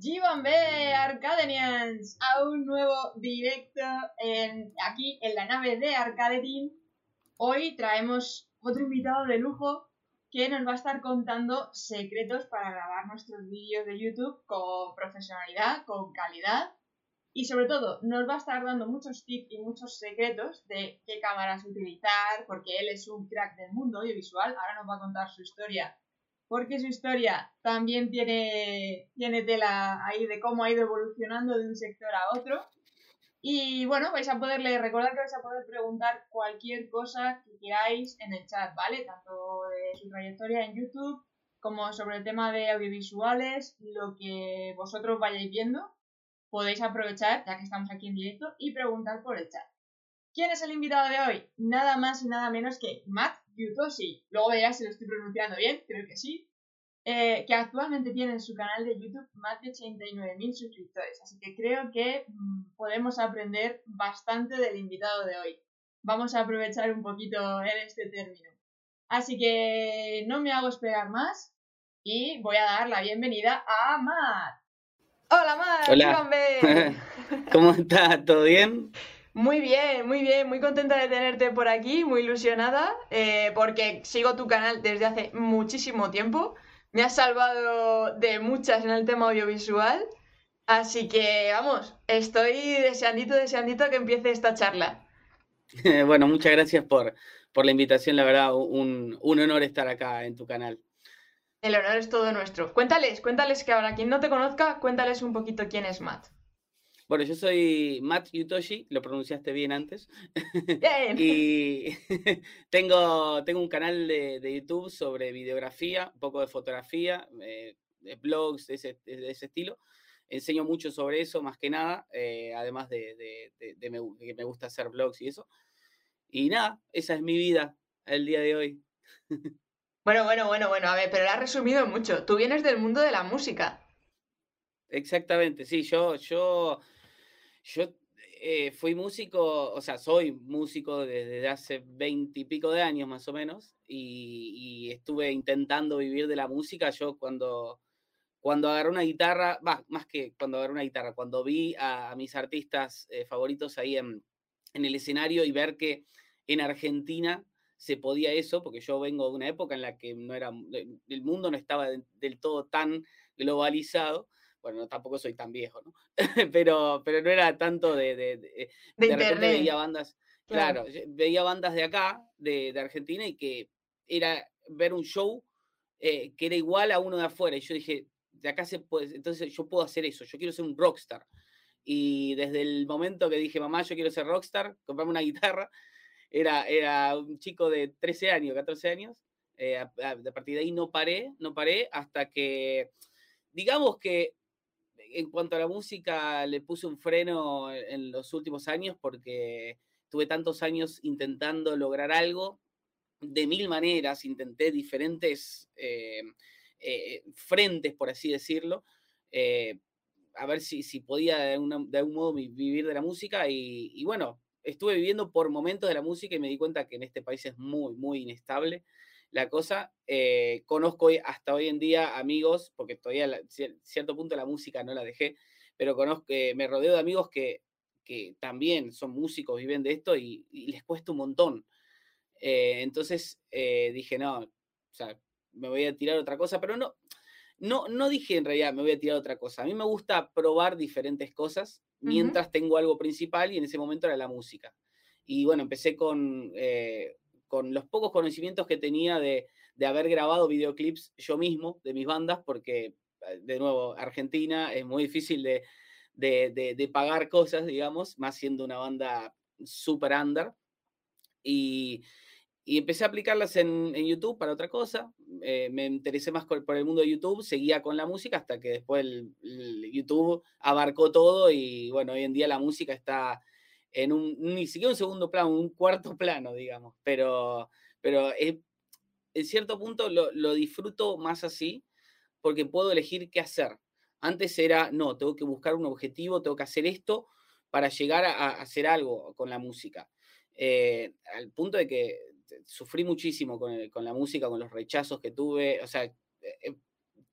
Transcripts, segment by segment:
G1B Arcadenians a un nuevo directo en, aquí en la nave de Arcade Team. Hoy traemos otro invitado de lujo que nos va a estar contando secretos para grabar nuestros vídeos de YouTube con profesionalidad, con calidad y sobre todo nos va a estar dando muchos tips y muchos secretos de qué cámaras utilizar porque él es un crack del mundo audiovisual. Ahora nos va a contar su historia porque su historia también tiene, tiene tela ahí de cómo ha ido evolucionando de un sector a otro. Y bueno, vais a poderle recordar que vais a poder preguntar cualquier cosa que queráis en el chat, ¿vale? Tanto de su trayectoria en YouTube como sobre el tema de audiovisuales, lo que vosotros vayáis viendo, podéis aprovechar, ya que estamos aquí en directo, y preguntar por el chat. ¿Quién es el invitado de hoy? Nada más y nada menos que Matt Yutoshi. Luego verás si lo estoy pronunciando bien, creo que sí. Eh, que actualmente tiene en su canal de YouTube más de 89.000 suscriptores. Así que creo que mm, podemos aprender bastante del invitado de hoy. Vamos a aprovechar un poquito en este término. Así que no me hago esperar más y voy a dar la bienvenida a Matt. Hola Matt, Hola. ¿Cómo estás? ¿Todo bien? Muy bien, muy bien, muy contenta de tenerte por aquí, muy ilusionada, eh, porque sigo tu canal desde hace muchísimo tiempo. Me has salvado de muchas en el tema audiovisual. Así que vamos, estoy deseandito, deseandito que empiece esta charla. bueno, muchas gracias por, por la invitación, la verdad, un, un honor estar acá en tu canal. El honor es todo nuestro. Cuéntales, cuéntales que ahora quien no te conozca, cuéntales un poquito quién es Matt. Bueno, yo soy Matt Yutoshi, lo pronunciaste bien antes. y tengo, tengo un canal de, YouTube sobre videografía, un poco de fotografía, eh, blogs de ese, estilo. Enseño mucho sobre eso, más que nada, eh, además de, que me gusta hacer blogs y eso. Y nada, esa es mi vida el día de hoy. bueno, bueno, bueno, bueno, a ver, pero lo has resumido mucho. Tú vienes del mundo de la música. Exactamente, sí, yo, yo yo eh, fui músico, o sea, soy músico desde hace veintipico de años más o menos, y, estuve intentando vivir de la música. Yo cuando, cuando agarré una guitarra, más que cuando agarré una guitarra, cuando vi a, mis artistas eh, favoritos ahí en, en, el escenario y ver que en Argentina se podía eso, porque yo vengo de una época en la que no era, el mundo no estaba del todo tan globalizado bueno, tampoco soy tan viejo, ¿no? pero, pero no era tanto de... De, de, de, repente veía bandas, claro. veía bandas de acá, de, Argentina, y que era ver un show eh, que era igual a uno de afuera. Y yo dije, de acá se puede, entonces yo puedo hacer eso, yo quiero ser un rockstar. Y desde el momento que dije, mamá, yo quiero ser rockstar, comprarme una guitarra, era, era un chico de 13 años, 14 años, eh, a, partir de ahí no paré, no paré hasta que, digamos que en cuanto a la música, le puse un freno en los últimos años porque tuve tantos años intentando lograr algo. De mil maneras, intenté diferentes eh, eh, frentes, por así decirlo, eh, a ver si, si podía de, algún modo vivir de la música y, bueno, estuve viviendo por momentos de la música y me di cuenta que en este país es muy, muy inestable la cosa. Eh, conozco hasta hoy en día amigos, porque todavía a cierto punto la música no la dejé, pero conozco, eh, me rodeo de amigos que, que, también son músicos, viven de esto y, les cuesta un montón. Eh, entonces dije, no, o sea, me voy a tirar otra cosa, pero no, no, no dije en realidad me voy a tirar otra cosa. A mí me gusta probar diferentes cosas mientras tengo algo principal y en ese momento era la música. Y bueno, empecé con con los pocos conocimientos que tenía de, haber grabado videoclips yo mismo de mis bandas, porque, eh, de nuevo, Argentina es muy difícil de, pagar cosas, digamos, más siendo una banda super under. Y, empecé a aplicarlas en, YouTube para otra cosa. Eh, me interesé más por, el mundo de YouTube, seguía con la música hasta que después el, YouTube abarcó todo y bueno, hoy en día la música está en un, ni siquiera un segundo plano, un cuarto plano, digamos, pero, pero en cierto punto lo, disfruto más así porque puedo elegir qué hacer. Antes era, no, tengo que buscar un objetivo, tengo que hacer esto para llegar a, hacer algo con la música. Eh, al punto de que sufrí muchísimo con, la música, con los rechazos que tuve, o sea, eh,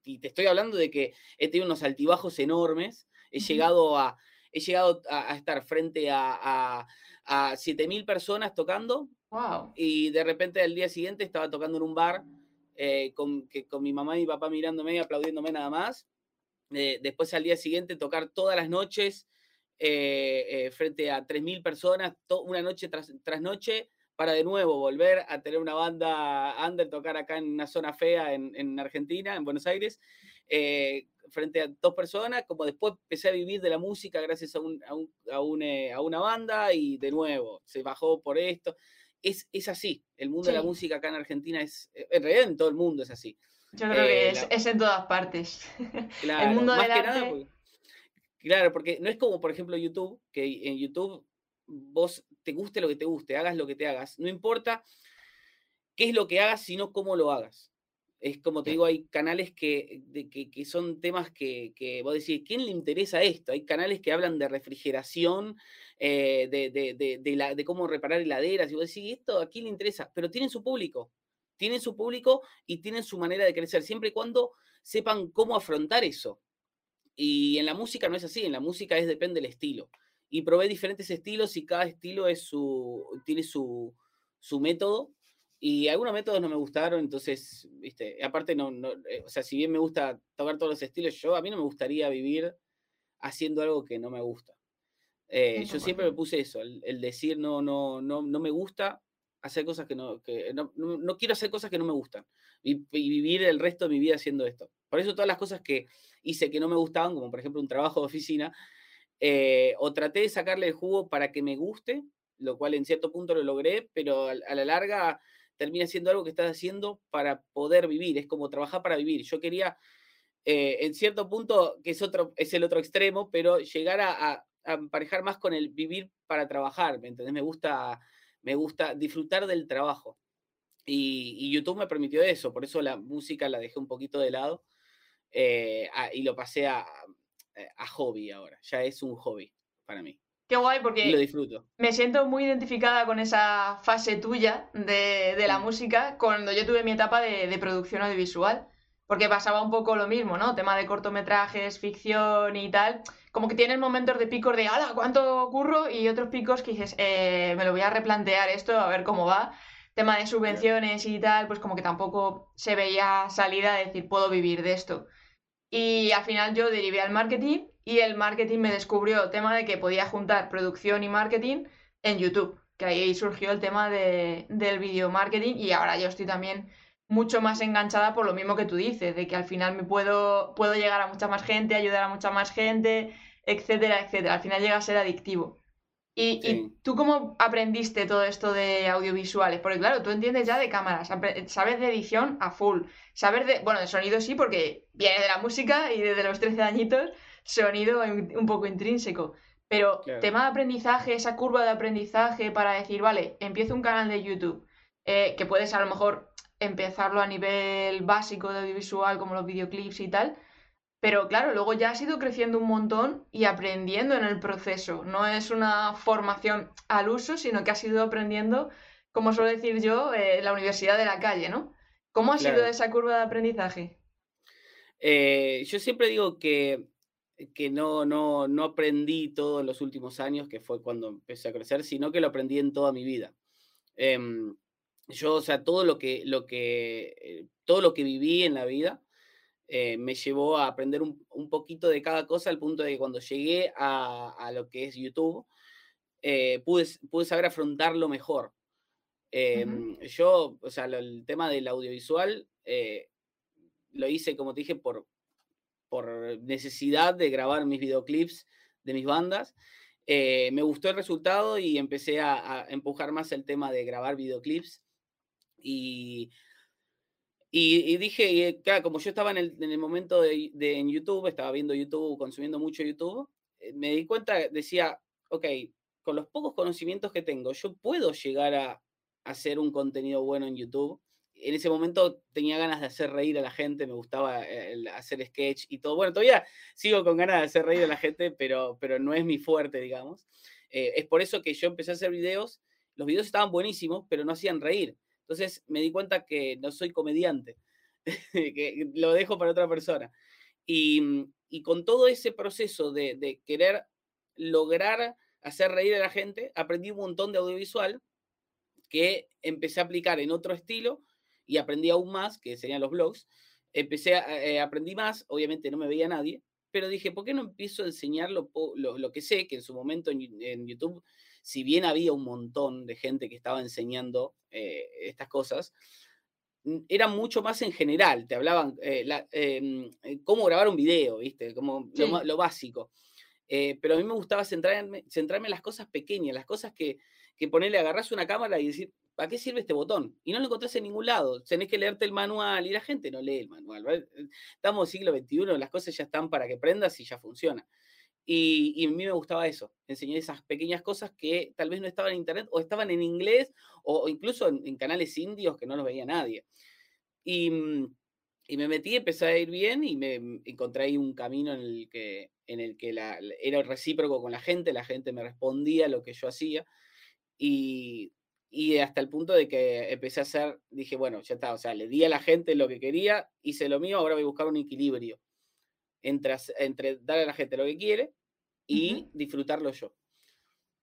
y te estoy hablando de que he tenido unos altibajos enormes, he llegado a, he llegado a, estar frente a, a, a 7.000 personas tocando wow. y de repente al día siguiente estaba tocando en un bar eh, con, que, con mi mamá y mi papá mirándome y aplaudiéndome nada más. Eh, después al día siguiente tocar todas las noches eh, frente a 3.000 personas, una noche tras, tras noche, para de nuevo volver a tener una banda under, tocar acá en una zona fea en, en Argentina, en Buenos Aires, eh, frente a dos personas, como después empecé a vivir de la música gracias a, un, a, un, a, un, eh, a una banda y de nuevo se bajó por esto. Es, es así, el mundo sí. de la música acá en Argentina es, en realidad en todo el mundo es así. Yo creo eh, que es, la... es, en todas partes. Claro, el mundo más del que arte... nada, porque, claro, porque no es como por ejemplo YouTube, que en YouTube vos te guste lo que te guste, hagas lo que te hagas, no importa qué es lo que hagas, sino cómo lo hagas. Es como te digo, hay canales que, de, que, que, son temas que, que vos decís, ¿quién le interesa esto? Hay canales que hablan de refrigeración, eh, de, de, de, de, la, de cómo reparar heladeras, y vos decís, esto a quién le interesa, pero tienen su público, tienen su público y tienen su manera de crecer, siempre y cuando sepan cómo afrontar eso. Y en la música no es así, en la música es depende del estilo. Y probé diferentes estilos y cada estilo es su, tiene su, su método y algunos métodos no me gustaron, entonces, viste, aparte no, no eh, o sea, si bien me gusta tocar todos los estilos, yo a mí no me gustaría vivir haciendo algo que no me gusta. Eh, yo siempre me puse eso, el, el, decir no, no, no, no me gusta hacer cosas que no, que no, no, no quiero hacer cosas que no me gustan y, y, vivir el resto de mi vida haciendo esto. Por eso todas las cosas que hice que no me gustaban, como por ejemplo un trabajo de oficina, eh, o traté de sacarle el jugo para que me guste, lo cual en cierto punto lo logré, pero a, a la larga termina siendo algo que estás haciendo para poder vivir, es como trabajar para vivir. Yo quería, eh, en cierto punto, que es, otro, es el otro extremo, pero llegar a, a, emparejar más con el vivir para trabajar, ¿me entendés? Me gusta, me gusta disfrutar del trabajo. Y, YouTube me permitió eso, por eso la música la dejé un poquito de lado eh, y lo pasé a, a hobby ahora, ya es un hobby para mí. Qué guay, porque lo disfruto. me siento muy identificada con esa fase tuya de, de la música cuando yo tuve mi etapa de, de, producción audiovisual. Porque pasaba un poco lo mismo, ¿no? Tema de cortometrajes, ficción y tal. Como que tienes momentos de picos de, ¡hala! ¿Cuánto curro? Y otros picos que dices, eh, me lo voy a replantear esto, a ver cómo va. Tema de subvenciones y tal, pues como que tampoco se veía salida de decir, puedo vivir de esto. Y al final yo derivé al marketing y el marketing me descubrió el tema de que podía juntar producción y marketing en YouTube, que ahí surgió el tema de, del video marketing y ahora yo estoy también mucho más enganchada por lo mismo que tú dices, de que al final me puedo, puedo llegar a mucha más gente, ayudar a mucha más gente, etcétera, etcétera. Al final llega a ser adictivo. ¿Y, sí. ¿Y, tú cómo aprendiste todo esto de audiovisuales? Porque claro, tú entiendes ya de cámaras, sabes de edición a full, sabes de, bueno, de sonido sí, porque viene de la música y desde los 13 añitos, sonido un poco intrínseco. Pero claro. tema de aprendizaje, esa curva de aprendizaje para decir, vale, empiezo un canal de YouTube, eh, que puedes a lo mejor empezarlo a nivel básico de audiovisual, como los videoclips y tal, pero claro, luego ya has ido creciendo un montón y aprendiendo en el proceso. No es una formación al uso, sino que has ido aprendiendo, como suelo decir yo, eh, la universidad de la calle, ¿no? ¿Cómo ha claro. sido esa curva de aprendizaje? Eh, yo siempre digo que, que no, no, no aprendí todo en los últimos años, que fue cuando empecé a crecer, sino que lo aprendí en toda mi vida. Eh, yo, o sea, todo lo que, lo que, eh, todo lo que viví en la vida, eh, me llevó a aprender un, un, poquito de cada cosa al punto de que cuando llegué a, a lo que es YouTube, eh, pude, pude, saber afrontarlo mejor. Eh, uh -huh. Yo, o sea, lo, el tema del audiovisual eh, lo hice, como te dije, por, por necesidad de grabar mis videoclips de mis bandas. Eh, me gustó el resultado y empecé a, a, empujar más el tema de grabar videoclips. Y y, y, dije, y, claro, como yo estaba en el, en el momento de, de, en YouTube, estaba viendo YouTube, consumiendo mucho YouTube, eh, me di cuenta, decía, ok, con los pocos conocimientos que tengo, yo puedo llegar a, hacer un contenido bueno en YouTube. En ese momento tenía ganas de hacer reír a la gente, me gustaba el, hacer sketch y todo. Bueno, todavía sigo con ganas de hacer reír a la gente, pero, pero no es mi fuerte, digamos. Eh, es por eso que yo empecé a hacer videos. Los videos estaban buenísimos, pero no hacían reír. Entonces me di cuenta que no soy comediante. que lo dejo para otra persona. Y, y con todo ese proceso de, de, querer lograr hacer reír a la gente, aprendí un montón de audiovisual que empecé a aplicar en otro estilo y aprendí aún más, que serían los blogs. Empecé, a, eh, aprendí más, obviamente no me veía nadie, pero dije, ¿por qué no empiezo a enseñar lo, lo, que sé? Que en su momento en, en, YouTube, si bien había un montón de gente que estaba enseñando eh, estas cosas, era mucho más en general, te hablaban eh, la, eh, cómo grabar un video, ¿viste? Como sí. lo, lo, básico. Eh, pero a mí me gustaba centrarme, centrarme en las cosas pequeñas, las cosas que, que ponerle, agarras una cámara y decir, ¿para qué sirve este botón? Y no lo encontrás en ningún lado. Tenés que leerte el manual y la gente no lee el manual. ¿vale? Estamos en siglo XXI, las cosas ya están para que prendas y ya funciona. Y, y, a mí me gustaba eso, enseñar esas pequeñas cosas que tal vez no estaban en internet o estaban en inglés o, incluso en, canales indios que no los veía nadie. Y, y, me metí, empecé a ir bien y me encontré ahí un camino en el que, en el que la, era recíproco con la gente, la gente me respondía lo que yo hacía y, y hasta el punto de que empecé a hacer, dije, bueno, ya está, o sea, le di a la gente lo que quería, hice lo mío, ahora voy a buscar un equilibrio entre, entre dar a la gente lo que quiere y uh -huh. disfrutarlo yo.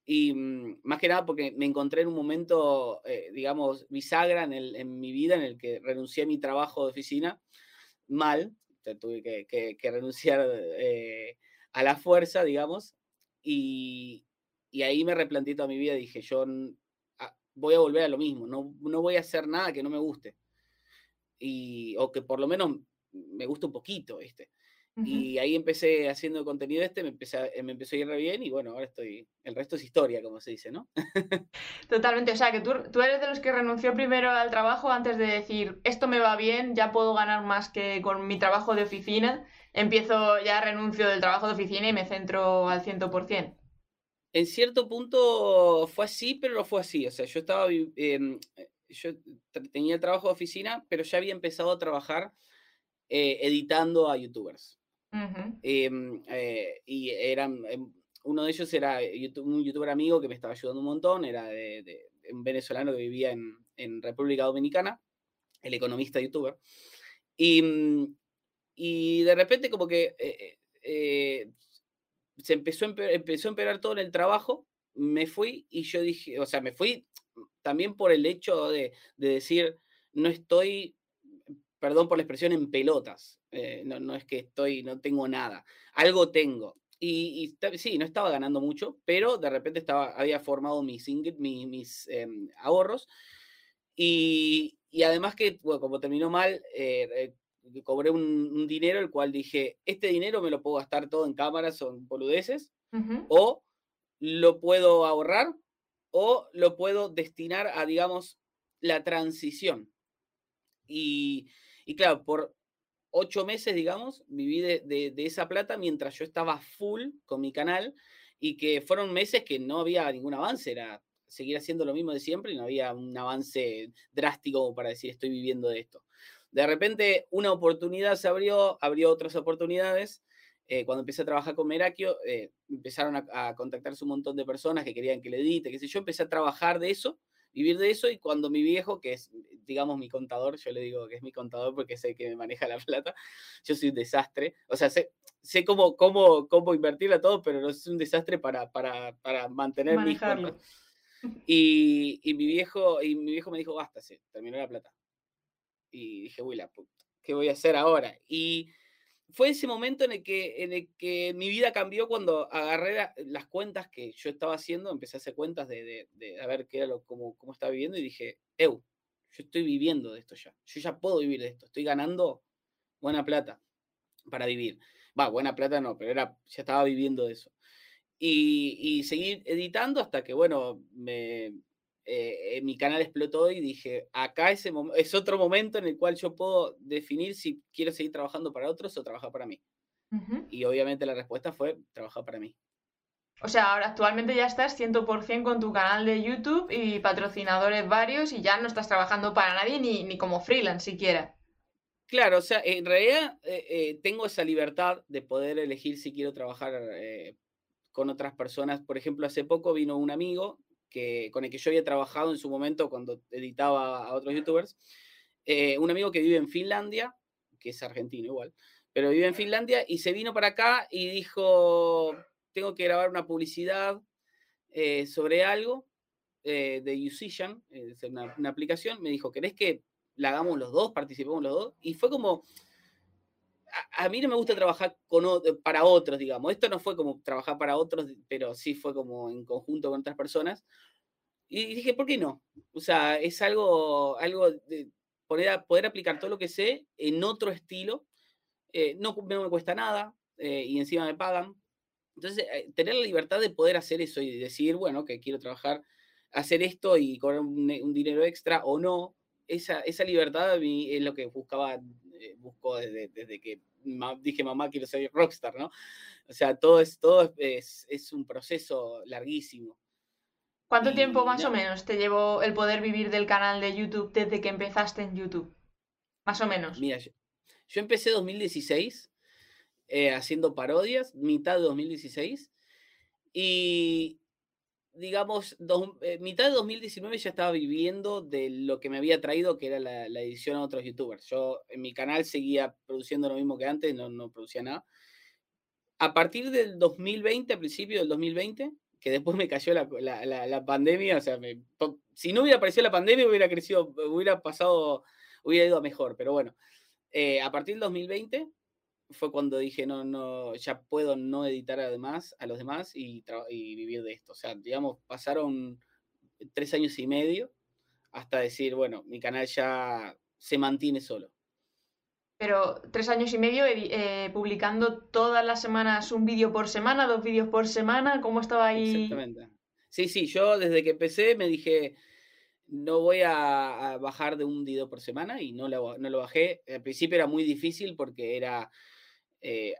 Y mmm, más que nada porque me encontré en un momento, eh, digamos, bisagra en, el, en, mi vida en el que renuncié a mi trabajo de oficina mal, o sea, tuve que, que, que renunciar eh, a la fuerza, digamos, y, y, ahí me replanteé toda mi vida, dije, yo ah, voy a volver a lo mismo, no, no voy a hacer nada que no me guste, y, o que por lo menos me guste un poquito, ¿viste? Uh -huh. Y ahí empecé haciendo contenido este, me, empecé a, me empezó a ir re bien y bueno, ahora estoy, el resto es historia, como se dice, ¿no? Totalmente, o sea, que tú, tú eres de los que renunció primero al trabajo antes de decir, esto me va bien, ya puedo ganar más que con mi trabajo de oficina, empiezo, ya renuncio del trabajo de oficina y me centro al 100%. En cierto punto fue así, pero no fue así, o sea, yo estaba, eh, yo tenía el trabajo de oficina, pero ya había empezado a trabajar eh, editando a youtubers. Uh -huh. eh, eh, y eran, uno de ellos era un youtuber amigo que me estaba ayudando un montón, era de, un venezolano que vivía en, en, República Dominicana, el economista youtuber. Y, y de repente como que eh, eh, se empezó empezó a empeorar todo en el trabajo, me fui y yo dije, o sea, me fui también por el hecho de, de decir, no estoy perdón por la expresión, en pelotas. Eh, no, no, es que estoy, no tengo nada. Algo tengo. Y, y, sí, no estaba ganando mucho, pero de repente estaba, había formado mis, mis, mis eh, ahorros. Y, y, además que, bueno, como terminó mal, eh, cobré un, un, dinero, el cual dije, este dinero me lo puedo gastar todo en cámaras o en boludeces, uh -huh. o lo puedo ahorrar, o lo puedo destinar a, digamos, la transición. Y, y claro, por ocho meses, digamos, viví de, esa plata mientras yo estaba full con mi canal y que fueron meses que no había ningún avance, era seguir haciendo lo mismo de siempre y no había un avance drástico para decir estoy viviendo de esto. De repente una oportunidad se abrió, abrió otras oportunidades. Eh, cuando empecé a trabajar con Merakio, eh, empezaron a, a, contactarse un montón de personas que querían que le edite, qué sé yo, empecé a trabajar de eso vivir de eso y cuando mi viejo, que es, digamos, mi contador, yo le digo que es mi contador porque sé que me maneja la plata, yo soy un desastre, o sea, sé, sé cómo, cómo, cómo invertirla todo, pero no es un desastre para, para, para mantener mi hijo. Y, y, mi viejo, y mi viejo me dijo, basta, se terminó la plata. Y dije, uy, la puta, ¿qué voy a hacer ahora? Y fue ese momento en el, que, en el que mi vida cambió cuando agarré la, las cuentas que yo estaba haciendo, empecé a hacer cuentas de, de, a ver qué era lo, cómo, estaba viviendo y dije, Eu, yo estoy viviendo de esto ya, yo ya puedo vivir de esto, estoy ganando buena plata para vivir. Va, buena plata no, pero era, ya estaba viviendo de eso. Y, y seguir editando hasta que, bueno, me, eh, mi canal explotó y dije, acá ese es otro momento en el cual yo puedo definir si quiero seguir trabajando para otros o trabajar para mí. Uh -huh. Y obviamente la respuesta fue trabajar para mí. O sea, ahora actualmente ya estás 100% con tu canal de YouTube y patrocinadores varios y ya no estás trabajando para nadie ni, ni como freelance siquiera. Claro, o sea, en realidad eh, eh, tengo esa libertad de poder elegir si quiero trabajar eh, con otras personas. Por ejemplo, hace poco vino un amigo con el que yo había trabajado en su momento cuando editaba a otros youtubers. eh, un amigo que vive en Finlandia, que es argentino igual, pero vive en Finlandia y se vino para acá y dijo, tengo que grabar una publicidad eh, sobre algo eh, de Usician, es una, una, aplicación, me dijo, ¿querés que la hagamos los dos, participemos los dos? Y fue como, a, mí no me gusta trabajar para otros, digamos, esto no fue como trabajar para otros, pero sí fue como en conjunto con otras personas. Y dije, ¿por qué no? O sea, es algo, algo de poder, poder aplicar todo lo que sé en otro estilo. Eh, no, me cuesta nada eh, y encima me pagan. Entonces, eh, tener la libertad de poder hacer eso y decir, bueno, que quiero trabajar, hacer esto y cobrar un, dinero extra o no, esa, esa libertad es lo que buscaba, busco desde, desde que dije, mamá, quiero ser rockstar, ¿no? O sea, todo es, todo es, es un proceso larguísimo. ¿Cuánto tiempo más o menos te llevó el poder vivir del canal de YouTube desde que empezaste en YouTube? Más o menos. Mira, yo, yo empecé 2016 eh, haciendo parodias, mitad de 2016, y digamos, eh, mitad de 2019 ya estaba viviendo de lo que me había traído, que era la, edición a otros youtubers. Yo en mi canal seguía produciendo lo mismo que antes, no, no producía nada. A partir del 2020, a principio del 2020, que después me cayó la, pandemia, o sea, si no hubiera aparecido la pandemia hubiera crecido, hubiera pasado, hubiera ido a mejor, pero bueno, eh, a partir del 2020 fue cuando dije, no, no, ya puedo no editar además a los demás y, y vivir de esto. O sea, digamos, pasaron tres años y medio hasta decir, bueno, mi canal ya se mantiene solo pero tres años y medio eh, publicando todas las semanas un vídeo por semana, dos vídeos por semana, ¿cómo estaba ahí? Exactamente. Sí, sí, yo desde que empecé me dije, no voy a, bajar de un vídeo por semana y no lo, no lo bajé. Al principio era muy difícil porque era eh,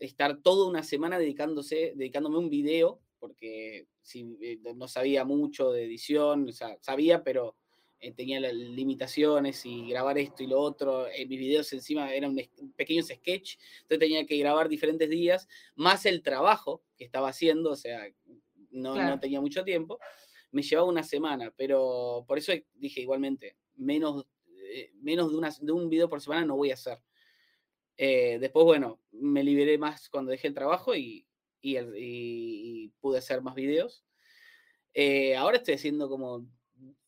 estar toda una semana dedicándose, dedicándome a un video, porque si, eh, no sabía mucho de edición, o sea, sabía, pero eh, tenía las limitaciones y grabar esto y lo otro. En mis videos encima eran pequeños sketch, entonces tenía que grabar diferentes días, más el trabajo que estaba haciendo, o sea, no, no tenía mucho tiempo. Me llevaba una semana, pero por eso dije igualmente, menos, eh, menos de, una, de un video por semana no voy a hacer. Eh, después, bueno, me liberé más cuando dejé el trabajo y, y, y pude hacer más videos. ahora estoy haciendo como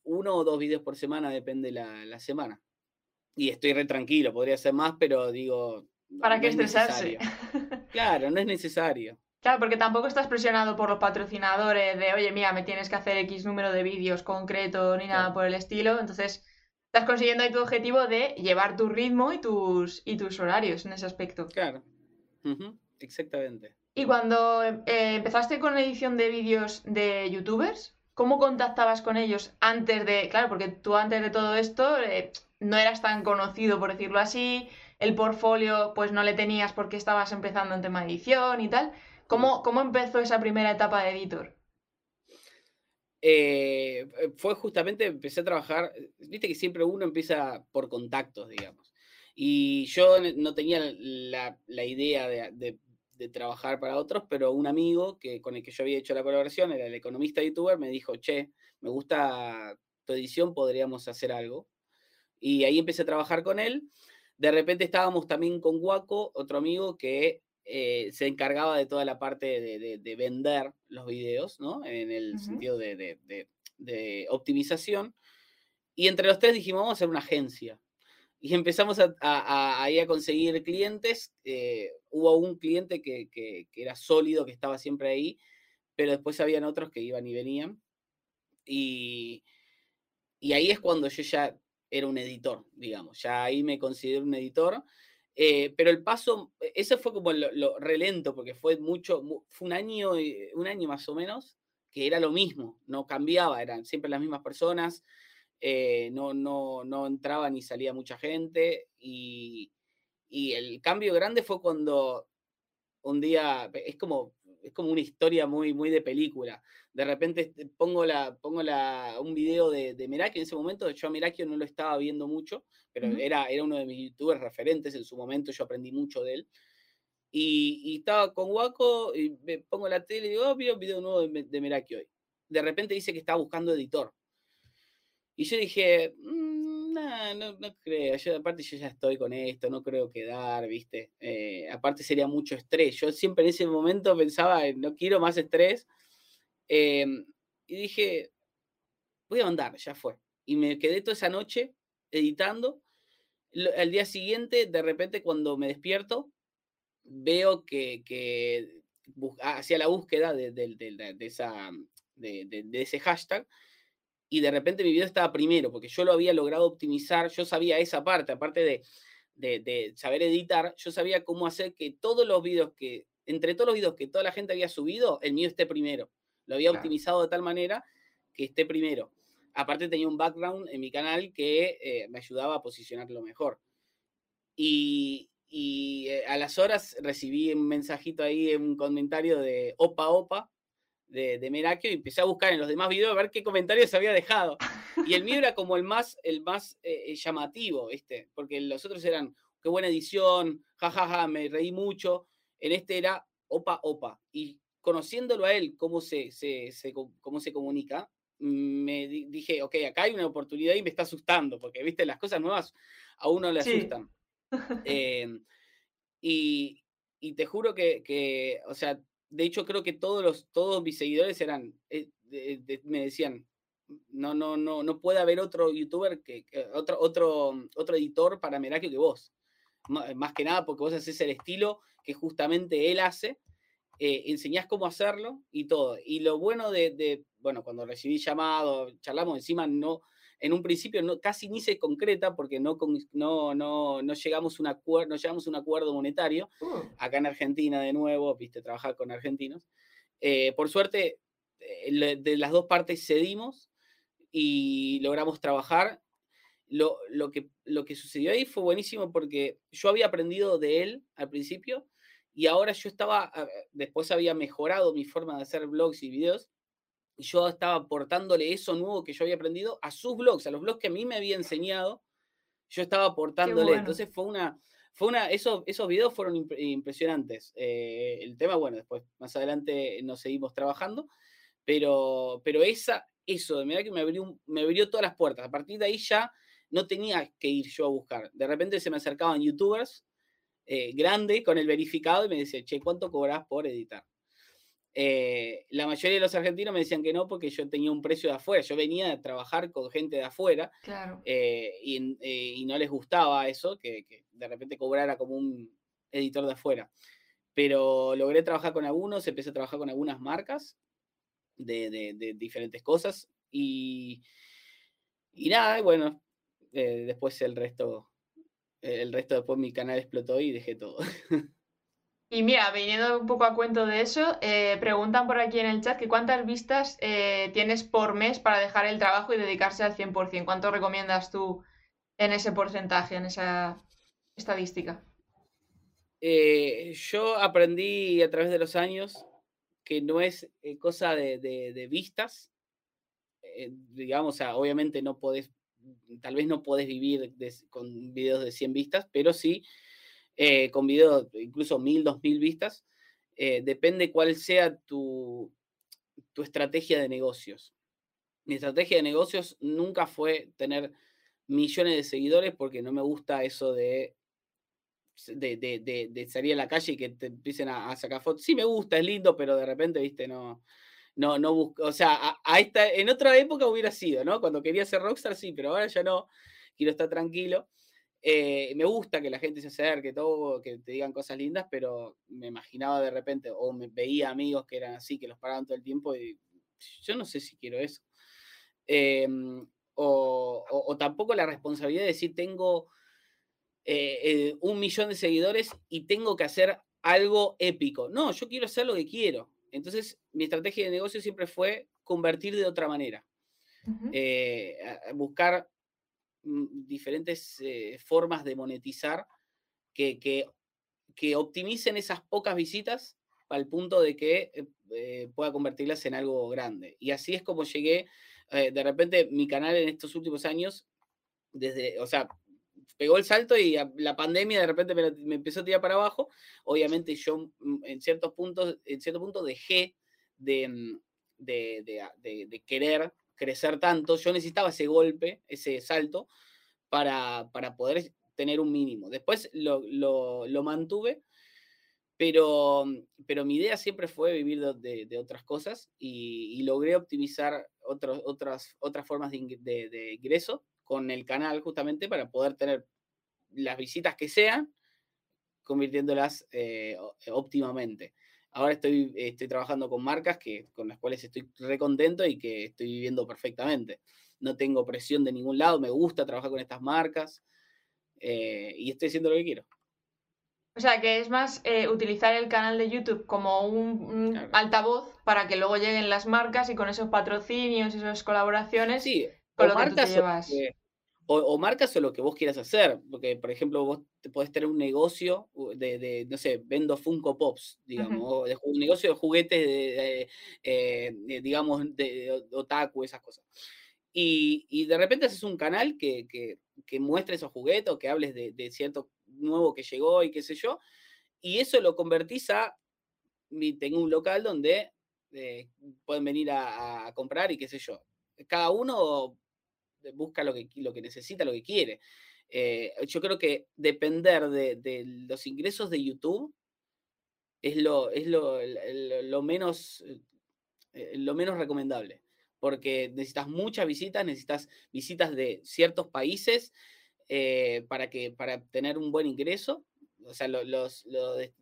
uno o dos videos por semana, depende la, la semana. Y estoy re tranquilo, podría ser más, pero digo... ¿Para qué estresarse? claro, no es necesario. Claro, porque tampoco estás presionado por los patrocinadores de, oye, mira, me tienes que hacer X número de vídeos concreto ni nada por el estilo. Entonces, estás consiguiendo ahí tu objetivo de llevar tu ritmo y tus, y tus horarios en ese aspecto. Claro, exactamente. ¿Y cuando eh, empezaste con la edición de vídeos de youtubers, ¿Cómo contactabas con ellos antes de, claro, porque tú antes de todo esto eh, no eras tan conocido, por decirlo así, el portfolio pues no le tenías porque estabas empezando en tema de edición y tal. ¿Cómo, cómo empezó esa primera etapa de editor? Eh, fue justamente, empecé a trabajar, viste que siempre uno empieza por contactos, digamos. Y yo no tenía la, idea de, de trabajar para otros, pero un amigo que, con el que yo había hecho la colaboración, era el economista youtuber, me dijo, che, me gusta tu edición, podríamos hacer algo. Y ahí empecé a trabajar con él. De repente estábamos también con Guaco, otro amigo que eh, se encargaba de toda la parte de, vender los videos, ¿no? En el sentido de, de optimización. Y entre los tres dijimos, vamos a hacer una agencia y empezamos a, a, a, conseguir clientes. Eh, hubo un cliente que, que, era sólido, que estaba siempre ahí, pero después habían otros que iban y venían. Y, y ahí es cuando yo ya era un editor, digamos, ya ahí me considero un editor. Eh, pero el paso, e, ese fue como lo, relento, porque fue mucho, fue un año, un año más o menos, que era lo mismo, no cambiaba, eran siempre las mismas personas. Eh, no, no, no entraba ni salía mucha gente y, y, el cambio grande fue cuando un día, es como, es como una historia muy, muy de película. De repente pongo, la, pongo la, un video de, de Meraki en ese momento, yo a Meraki no lo estaba viendo mucho, pero era, era uno de mis youtubers referentes en su momento, yo aprendí mucho de él. Y, y estaba con Waco y me pongo la tele y digo, oh, un video nuevo de, de Meraki hoy. De repente dice que estaba buscando editor y yo dije, mm, No, no, no creo. Yo, aparte, yo ya estoy con esto, no creo quedar, ¿viste? Eh, aparte, sería mucho estrés. Yo siempre en ese momento pensaba, no quiero más estrés. Em, y dije, voy a mandar, ya fue. Y me quedé toda esa noche editando. Al día siguiente, de repente, cuando me despierto, veo que, que hacía la búsqueda de, de, esa, de, ese hashtag y de repente mi video estaba primero, porque yo lo había logrado optimizar, yo sabía esa parte, aparte de, de, saber editar, yo sabía cómo hacer que todos los videos que, entre todos los videos que toda la gente había subido, el mío esté primero. Lo había optimizado de tal manera que esté primero. Aparte tenía un background en mi canal que eh, me ayudaba a posicionarlo mejor. Y, y eh, a las horas recibí un mensajito ahí, un comentario de Opa Opa, de, de Merakio y empecé a buscar en los demás videos a ver qué comentarios había dejado. Y el mío era como el más, el más eh, eh, llamativo, este Porque los otros eran, qué buena edición, jajaja, me reí mucho. En este era opa, opa. Y conociéndolo a él, cómo se, se, cómo se comunica, me dije, ok, acá hay una oportunidad y me está asustando, porque, viste, las cosas nuevas a uno le asustan. Em, y, y, te juro que, que, o sea, de hecho, creo que todos, los, todos mis seguidores eran, eh, me decían, no, no, no, no puede haber otro youtuber, que, otro, otro, otro editor para Merakio que vos. Más que nada porque vos haces el estilo que justamente él hace, eh, enseñás cómo hacerlo y todo. Y lo bueno de, de, bueno, cuando recibí llamado, charlamos encima, no, en un principio no, casi ni se concreta porque no, no, no, no, llegamos, un acuerdo, no llegamos a un acuerdo monetario. Uh. Acá en Argentina, de nuevo, viste, trabajar con argentinos. Eh, por suerte, eh, de las dos partes cedimos y logramos trabajar. Lo, lo, que, lo que sucedió ahí fue buenísimo porque yo había aprendido de él al principio y ahora yo estaba, después había mejorado mi forma de hacer blogs y videos y yo estaba aportándole eso nuevo que yo había aprendido a sus blogs, a los blogs que a mí me había enseñado, yo estaba aportándole. Entonces fue una, fue una, esos, esos videos fueron impresionantes. Eh, el tema, bueno, después más adelante nos seguimos trabajando, pero, pero esa, eso, de verdad que me abrió, me abrió todas las puertas. A partir de ahí ya no tenía que ir yo a buscar. De repente se me acercaban youtubers eh, grandes con el verificado y me decían, che, ¿cuánto cobras por editar? Eh, la mayoría de los argentinos me decían que no porque yo tenía un precio de afuera. Yo venía a trabajar con gente de afuera eh, eh, y, no les gustaba eso, que, de repente cobrara como un editor de afuera. Pero logré trabajar con algunos, empecé a trabajar con algunas marcas de, diferentes cosas y, y nada, bueno, después el resto, el resto después mi canal explotó y dejé todo. Y mira, viniendo un poco a cuento de eso, eh, preguntan por aquí en el chat que cuántas vistas eh, tienes por mes para dejar el trabajo y dedicarse al 100%. ¿Cuánto recomiendas tú en ese porcentaje, en esa estadística? Eh, yo aprendí a través de los años que no es cosa de, vistas. digamos, obviamente no podés, tal vez no podés vivir con videos de 100 vistas, pero sí eh, con videos incluso mil, dos mil vistas, eh, depende cuál sea tu, tu estrategia de negocios. Mi estrategia de negocios nunca fue tener millones de seguidores porque no me gusta eso de, de, de, salir a la calle y que te empiecen a, sacar fotos. Sí me gusta, es lindo, pero de repente, viste, no, no, no busco, o sea, a, esta, en otra época hubiera sido, ¿no? Cuando quería ser rockstar, sí, pero ahora ya no, quiero estar tranquilo. Eh, me gusta que la gente se acerque, todo, que te digan cosas lindas, pero me imaginaba de repente, o me veía amigos que eran así, que los paraban todo el tiempo, y yo no sé si quiero eso. Em, o, tampoco la responsabilidad de decir, tengo eh, eh, un millón de seguidores y tengo que hacer algo épico. No, yo quiero hacer lo que quiero. Entonces, mi estrategia de negocio siempre fue convertir de otra manera. buscar diferentes eh, formas de monetizar que, que, optimicen esas pocas visitas al punto de que eh, eh, pueda convertirlas en algo grande. Y así es como llegué, de repente mi canal en estos últimos años, desde, o sea, pegó el salto y la pandemia de repente me, empezó a tirar para abajo. Obviamente yo mm, en ciertos puntos, en cierto punto dejé de, mm, de, de, de querer crecer tanto, yo necesitaba ese golpe, ese salto, para, poder tener un mínimo. Después lo, lo, mantuve, pero, pero mi idea siempre fue vivir de, otras cosas y, logré optimizar otras, otras formas de, de ingreso con el canal justamente para poder tener las visitas que sean, convirtiéndolas eh, óptimamente. Ahora estoy, estoy trabajando con marcas que, con las cuales estoy recontento y que estoy viviendo perfectamente. No tengo presión de ningún lado, me gusta trabajar con estas marcas eh, y estoy haciendo lo que quiero. O sea, que es más eh, utilizar el canal de YouTube como un, altavoz para que luego lleguen las marcas y con esos patrocinios y esas colaboraciones. Sí, con lo marcas que llevas o, marcas o lo que vos quieras hacer, porque por ejemplo vos te podés tener un negocio de, no sé, vendo Funko Pops, digamos, o de, un negocio de juguetes, de, eh, digamos, de, otaku, esas cosas. Y, de repente haces un canal que, que, muestre esos juguetes o que hables de, cierto nuevo que llegó y qué sé yo, y eso lo convertís a, tengo un local donde eh, pueden venir a, a comprar y qué sé yo. Cada uno busca lo que, lo que necesita, lo que quiere. Eh, yo creo que depender de, los ingresos de YouTube es lo, es lo, menos, eh, lo menos recomendable, porque necesitas muchas visitas, necesitas visitas de ciertos países eh, para, que, para tener un buen ingreso. O sea, los,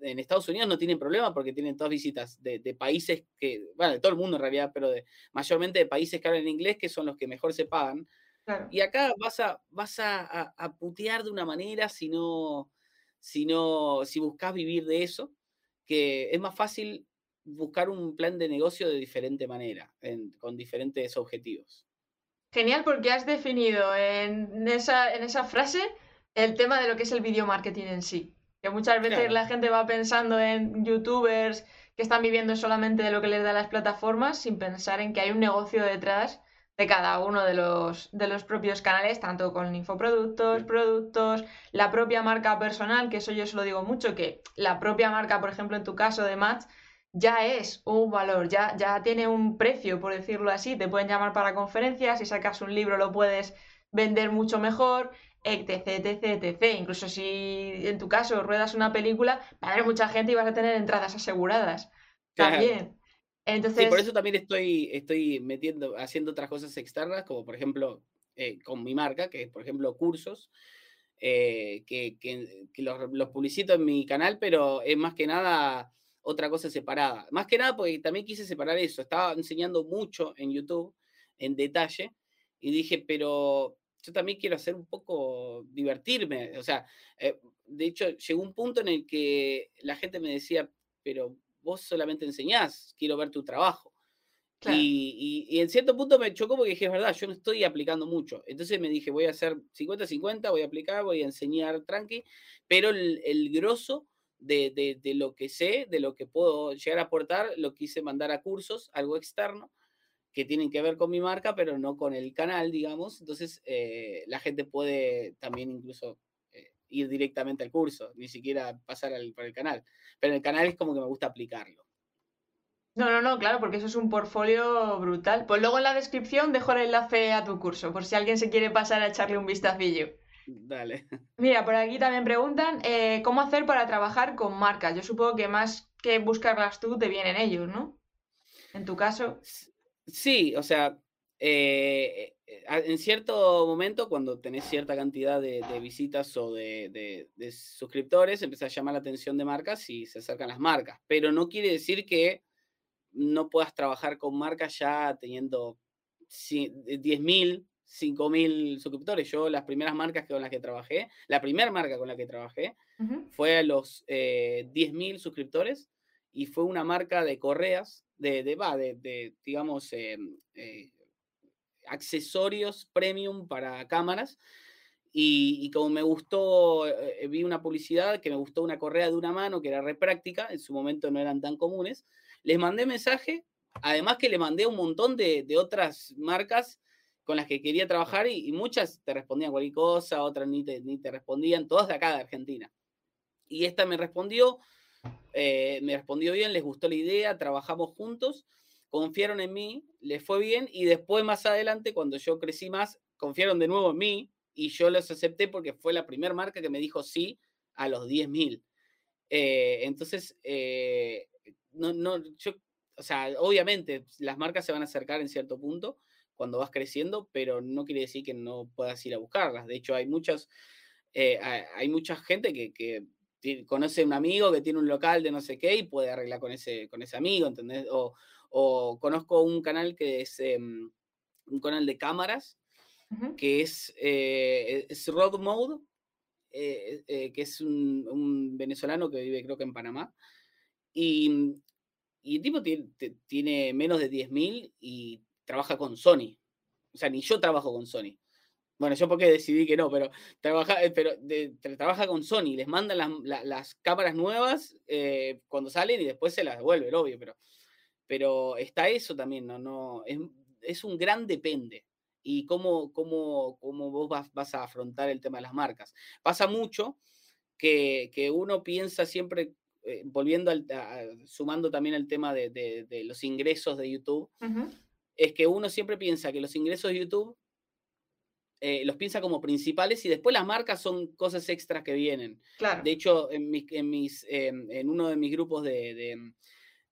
en Estados Unidos no tienen problema porque tienen todas visitas de, países que, bueno, de todo el mundo en realidad, pero de, mayormente de países que hablan inglés, que son los que mejor se pagan. Y acá vas a, vas a, putear de una manera si no, si no, si buscas vivir de eso, que es más fácil buscar un plan de negocio de diferente manera, con diferentes objetivos. Genial, porque has definido en esa, en esa frase el tema de lo que es el video marketing en sí. Que muchas veces la gente va pensando en youtubers que están viviendo solamente de lo que les da las plataformas sin pensar en que hay un negocio detrás de cada uno de los, de los propios canales, tanto con infoproductos, productos, la propia marca personal, que eso yo se lo digo mucho, que la propia marca, por ejemplo, en tu caso de Match, ya es un valor, ya, ya tiene un precio, por decirlo así, te pueden llamar para conferencias, si sacas un libro lo puedes vender mucho mejor, etc, etc, etc. Incluso si en tu caso ruedas una película, va a haber mucha gente y vas a tener entradas aseguradas. También. Sí, por eso también estoy, estoy metiendo, haciendo otras cosas externas, como por ejemplo eh, con mi marca, que es por ejemplo cursos, eh, que, los, publicito en mi canal, pero es más que nada otra cosa separada. Más que nada porque también quise separar eso. Estaba enseñando mucho en YouTube, en detalle, y dije, pero yo también quiero hacer un poco, divertirme. O sea, eh, de hecho, llegó un punto en el que la gente me decía, pero vos solamente enseñás, quiero ver tu trabajo. Y, en cierto punto me chocó porque dije, es verdad, yo no estoy aplicando mucho. Entonces me dije, voy a hacer 50-50, voy a aplicar, voy a enseñar tranqui, pero el, el grosso de, de, lo que sé, de lo que puedo llegar a aportar, lo quise mandar a cursos, algo externo, que tienen que ver con mi marca, pero no con el canal, digamos. Entonces eh, la gente puede también incluso ir directamente al curso, ni siquiera pasar por el canal. Pero en el canal es como que me gusta aplicarlo. No, no, no, claro, porque eso es un portfolio brutal. Pues luego en la descripción dejo el enlace a tu curso, por si alguien se quiere pasar a echarle un vistacillo. Dale. Mira, por aquí también preguntan eh, cómo hacer para trabajar con marcas. Yo supongo que más que buscarlas tú, te vienen ellos, ¿no? En tu caso. Sí, o sea, eh, eh, en cierto momento, cuando tenés cierta cantidad de, visitas o de, suscriptores, empieza a llamar la atención de marcas y se acercan las marcas. Pero no quiere decir que no puedas trabajar con marcas ya teniendo 10.000, 5.000 suscriptores. Yo las primeras marcas con las que trabajé, la primera marca con la que trabajé fue a los eh, 10.000 suscriptores y fue una marca de correas, de, de, de digamos, em, eh, accesorios premium para cámaras. Y, como me gustó, eh, vi una publicidad que me gustó una correa de una mano que era re práctica, en su momento no eran tan comunes, les mandé mensaje, además que le mandé un montón de, otras marcas con las que quería trabajar y, muchas te respondían cualquier cosa, otras ni te, ni te respondían, todas de acá de Argentina. Y esta me respondió, eh, me respondió bien, les gustó la idea, trabajamos juntos confiaron en mí, les fue bien y después más adelante, cuando yo crecí más, confiaron de nuevo en mí y yo los acepté porque fue la primera marca que me dijo sí a los 10.000. Eh, entonces, eh, no, no, o sea, obviamente las marcas se van a acercar en cierto punto cuando vas creciendo, pero no quiere decir que no puedas ir a buscarlas. De hecho, hay muchas, eh, hay mucha gente que, que conoce un amigo que tiene un local de no sé qué y puede arreglar con ese, con ese amigo, ¿entendés? O, o conozco un canal que es em, un canal de cámaras, que es, eh, es Road Mode, eh, eh, que es un, venezolano que vive creo que en Panamá. Y, y el tipo tiene, tiene menos de 10.000 y trabaja con Sony. O sea, ni yo trabajo con Sony. Bueno, yo porque decidí que no, pero trabaja, pero trabaja con Sony, les mandan las, las, cámaras nuevas cuando salen y después se las devuelven, obvio, pero, pero está eso también, ¿no? no es, es un gran depende y cómo, cómo, cómo vos vas, vas, a afrontar el tema de las marcas. Pasa mucho que, que uno piensa siempre, eh, volviendo al, sumando también el tema de, de, los ingresos de YouTube, es que uno siempre piensa que los ingresos de YouTube eh, los piensa como principales y después las marcas son cosas extras que vienen. Claro. De hecho, en, mis, en, mis, em, en uno de mis grupos de, de,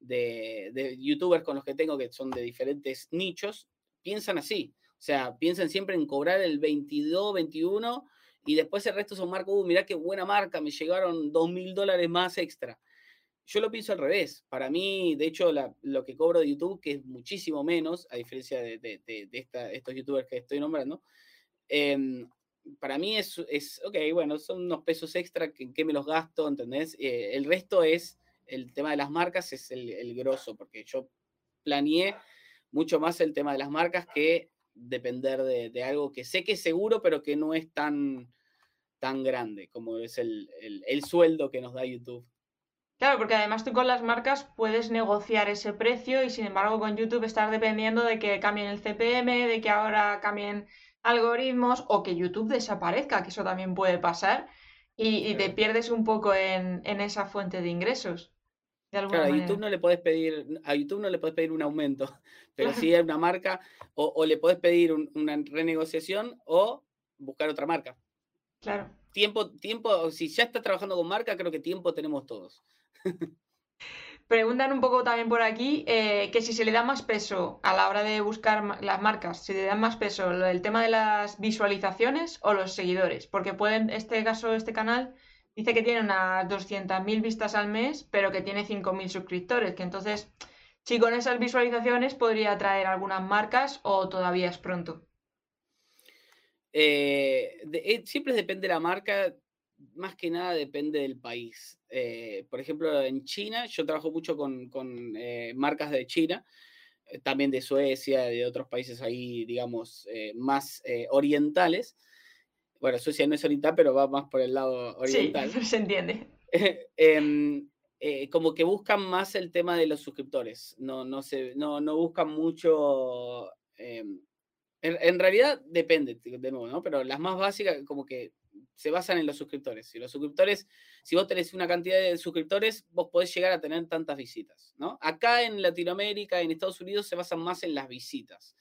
de, youtubers con los que tengo, que son de diferentes nichos, piensan así. O sea, piensan siempre en cobrar el 22, 21 y después el resto son marcas, uh, mirá qué buena marca, me llegaron 2 mil dólares más extra. Yo lo pienso al revés. Para mí, de hecho, lo que cobro de YouTube, que es muchísimo menos, a diferencia de, de, de, estos youtubers que estoy nombrando, em, para mí es, es, ok, bueno, son unos pesos extra, que, que me los gasto? ¿Entendés? Eh, el resto es, el tema de las marcas es el, el grosso, porque yo planeé mucho más el tema de las marcas que depender de, algo que sé que es seguro, pero que no es tan, tan grande como es el, sueldo que nos da YouTube. Claro, porque además tú con las marcas puedes negociar ese precio y sin embargo con YouTube estás dependiendo de que cambien el CPM, de que ahora cambien algoritmos o que YouTube desaparezca, que eso también puede pasar y, te pierdes un poco en esa fuente de ingresos claro, a YouTube no le puedes pedir, a YouTube no le puedes pedir un aumento, pero sí a una marca, o, le puedes pedir una renegociación o buscar otra marca. Claro. Tiempo, tiempo, si ya estás trabajando con marca, creo que tiempo tenemos todos. Preguntan un poco también por aquí eh, que si se le da más peso a la hora de buscar las marcas, si le dan más peso el tema de las visualizaciones o los seguidores, porque pueden, este caso, este canal dice que tiene unas 200.000 vistas al mes, pero que tiene 5.000 suscriptores, que entonces, si con esas visualizaciones podría atraer algunas marcas o todavía es pronto. Eh, eh, siempre depende de la marca, más que nada depende del país. Eh, por ejemplo, en China, yo trabajo mucho con, con marcas de China, también de Suecia, de otros países ahí, digamos, más orientales bueno, Suecia no es oriental, pero va más por el lado oriental. Sí, se entiende. Em, eh, como que buscan más el tema de los suscriptores, no, no, se, no, no buscan mucho... Em, en, realidad depende, de nuevo, ¿no? Pero las más básicas como que se basan en los suscriptores. Si los suscriptores, si vos tenés una cantidad de suscriptores, vos podés llegar a tener tantas visitas, ¿no? Acá en Latinoamérica, en Estados Unidos, se basan más en las visitas.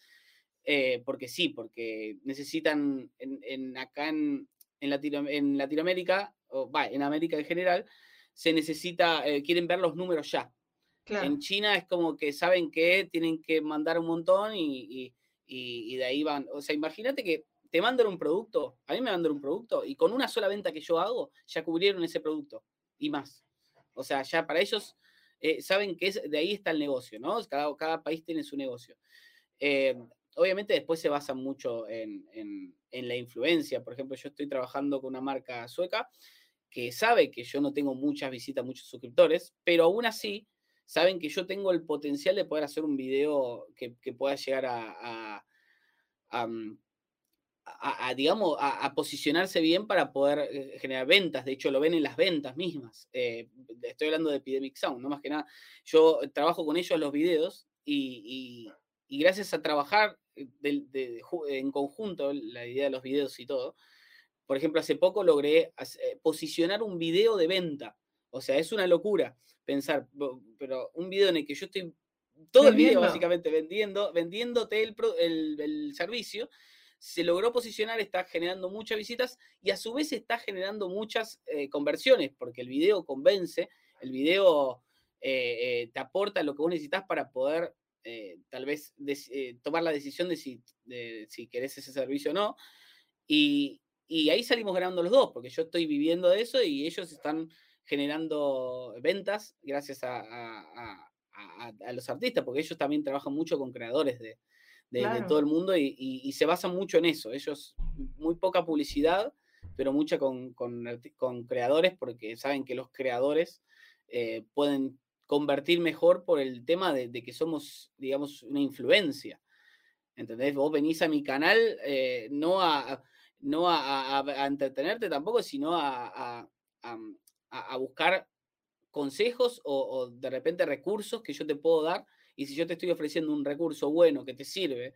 Eh, porque sí, porque necesitan en, acá en, en, Latinoamérica, o va, en América en general, se necesita, eh, quieren ver los números ya. En China es como que saben que tienen que mandar un montón y, de ahí van. O sea, imagínate que te mandan un producto, a mí me mandan un producto y con una sola venta que yo hago, ya cubrieron ese producto y más. O sea, ya para ellos eh, saben que es, de ahí está el negocio, ¿no? Cada, cada país tiene su negocio obviamente después se basa mucho en, la influencia. Por ejemplo, yo estoy trabajando con una marca sueca que sabe que yo no tengo muchas visitas, muchos suscriptores, pero aún así saben que yo tengo el potencial de poder hacer un video que, pueda llegar a, mm, digamos, a, posicionarse bien para poder eh, generar ventas. De hecho, lo ven en las ventas mismas. Eh, estoy hablando de Epidemic Sound, no más que nada. Yo trabajo con ellos los videos y gracias a trabajar eh, en conjunto, la idea de los videos y todo, por ejemplo, hace poco logré eh, posicionar un video de venta. O sea, es una locura pensar, pero un video en el que yo estoy todo el video básicamente vendiendo, vendiéndote el, el, servicio, se logró posicionar, está generando muchas visitas y a su vez está generando muchas eh, conversiones, porque el video convence, el video eh, eh, te aporta lo que vos necesitas para poder tal vez tomar la decisión de si, si querés ese servicio o no. Y, ahí salimos ganando los dos, porque yo estoy viviendo de eso y ellos están generando ventas gracias a a, los artistas, porque ellos también trabajan mucho con creadores de, todo el mundo y, se basan mucho en eso. Ellos, muy poca publicidad, pero mucha con, creadores, porque saben que los creadores eh, pueden convertir mejor por el tema de, que somos, digamos, una influencia. ¿Entendés? Vos venís a mi canal eh, no, a, no a, entretenerte tampoco, sino a, a buscar consejos o, de repente recursos que yo te puedo dar. Y si yo te estoy ofreciendo un recurso bueno que te sirve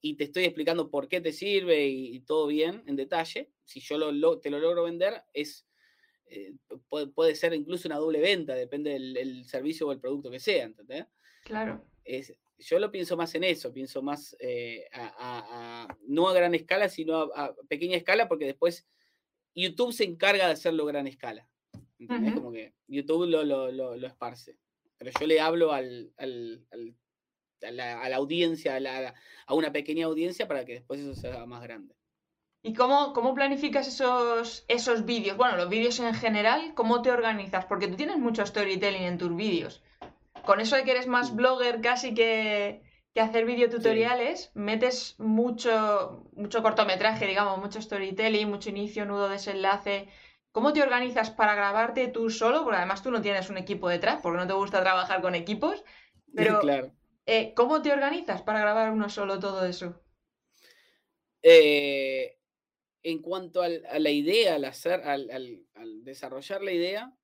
y te estoy explicando por qué te sirve y, todo bien en detalle, si yo lo, te lo logro vender, es, eh, puede, ser incluso una doble venta, depende del servicio o el producto que sea, ¿entendés? Claro. Es, yo lo pienso más en eso, pienso más eh, a, no a gran escala, sino a, pequeña escala, porque después YouTube se encarga de hacerlo a gran escala. Como que YouTube lo, lo, lo, esparce. Pero yo le hablo al, al, a, la, a, la, audiencia, a, la, a, una pequeña audiencia para que después eso sea más grande. ¿Y cómo, cómo planificas esos, esos vídeos? Bueno, los vídeos en general, ¿cómo te organizas? Porque tú tienes mucho storytelling en tus vídeos. Con eso de que eres más blogger casi que, que hacer videotutoriales, metes mucho, mucho cortometraje, digamos, mucho storytelling, mucho inicio, nudo, desenlace, ¿Cómo te organizas para grabarte tú solo? Porque además tú no tienes un equipo detrás, porque no te gusta trabajar con equipos. Pero, eh, ¿cómo te organizas para grabar uno solo todo eso? Eh, en cuanto a la idea, al hacer, al, desarrollar la idea,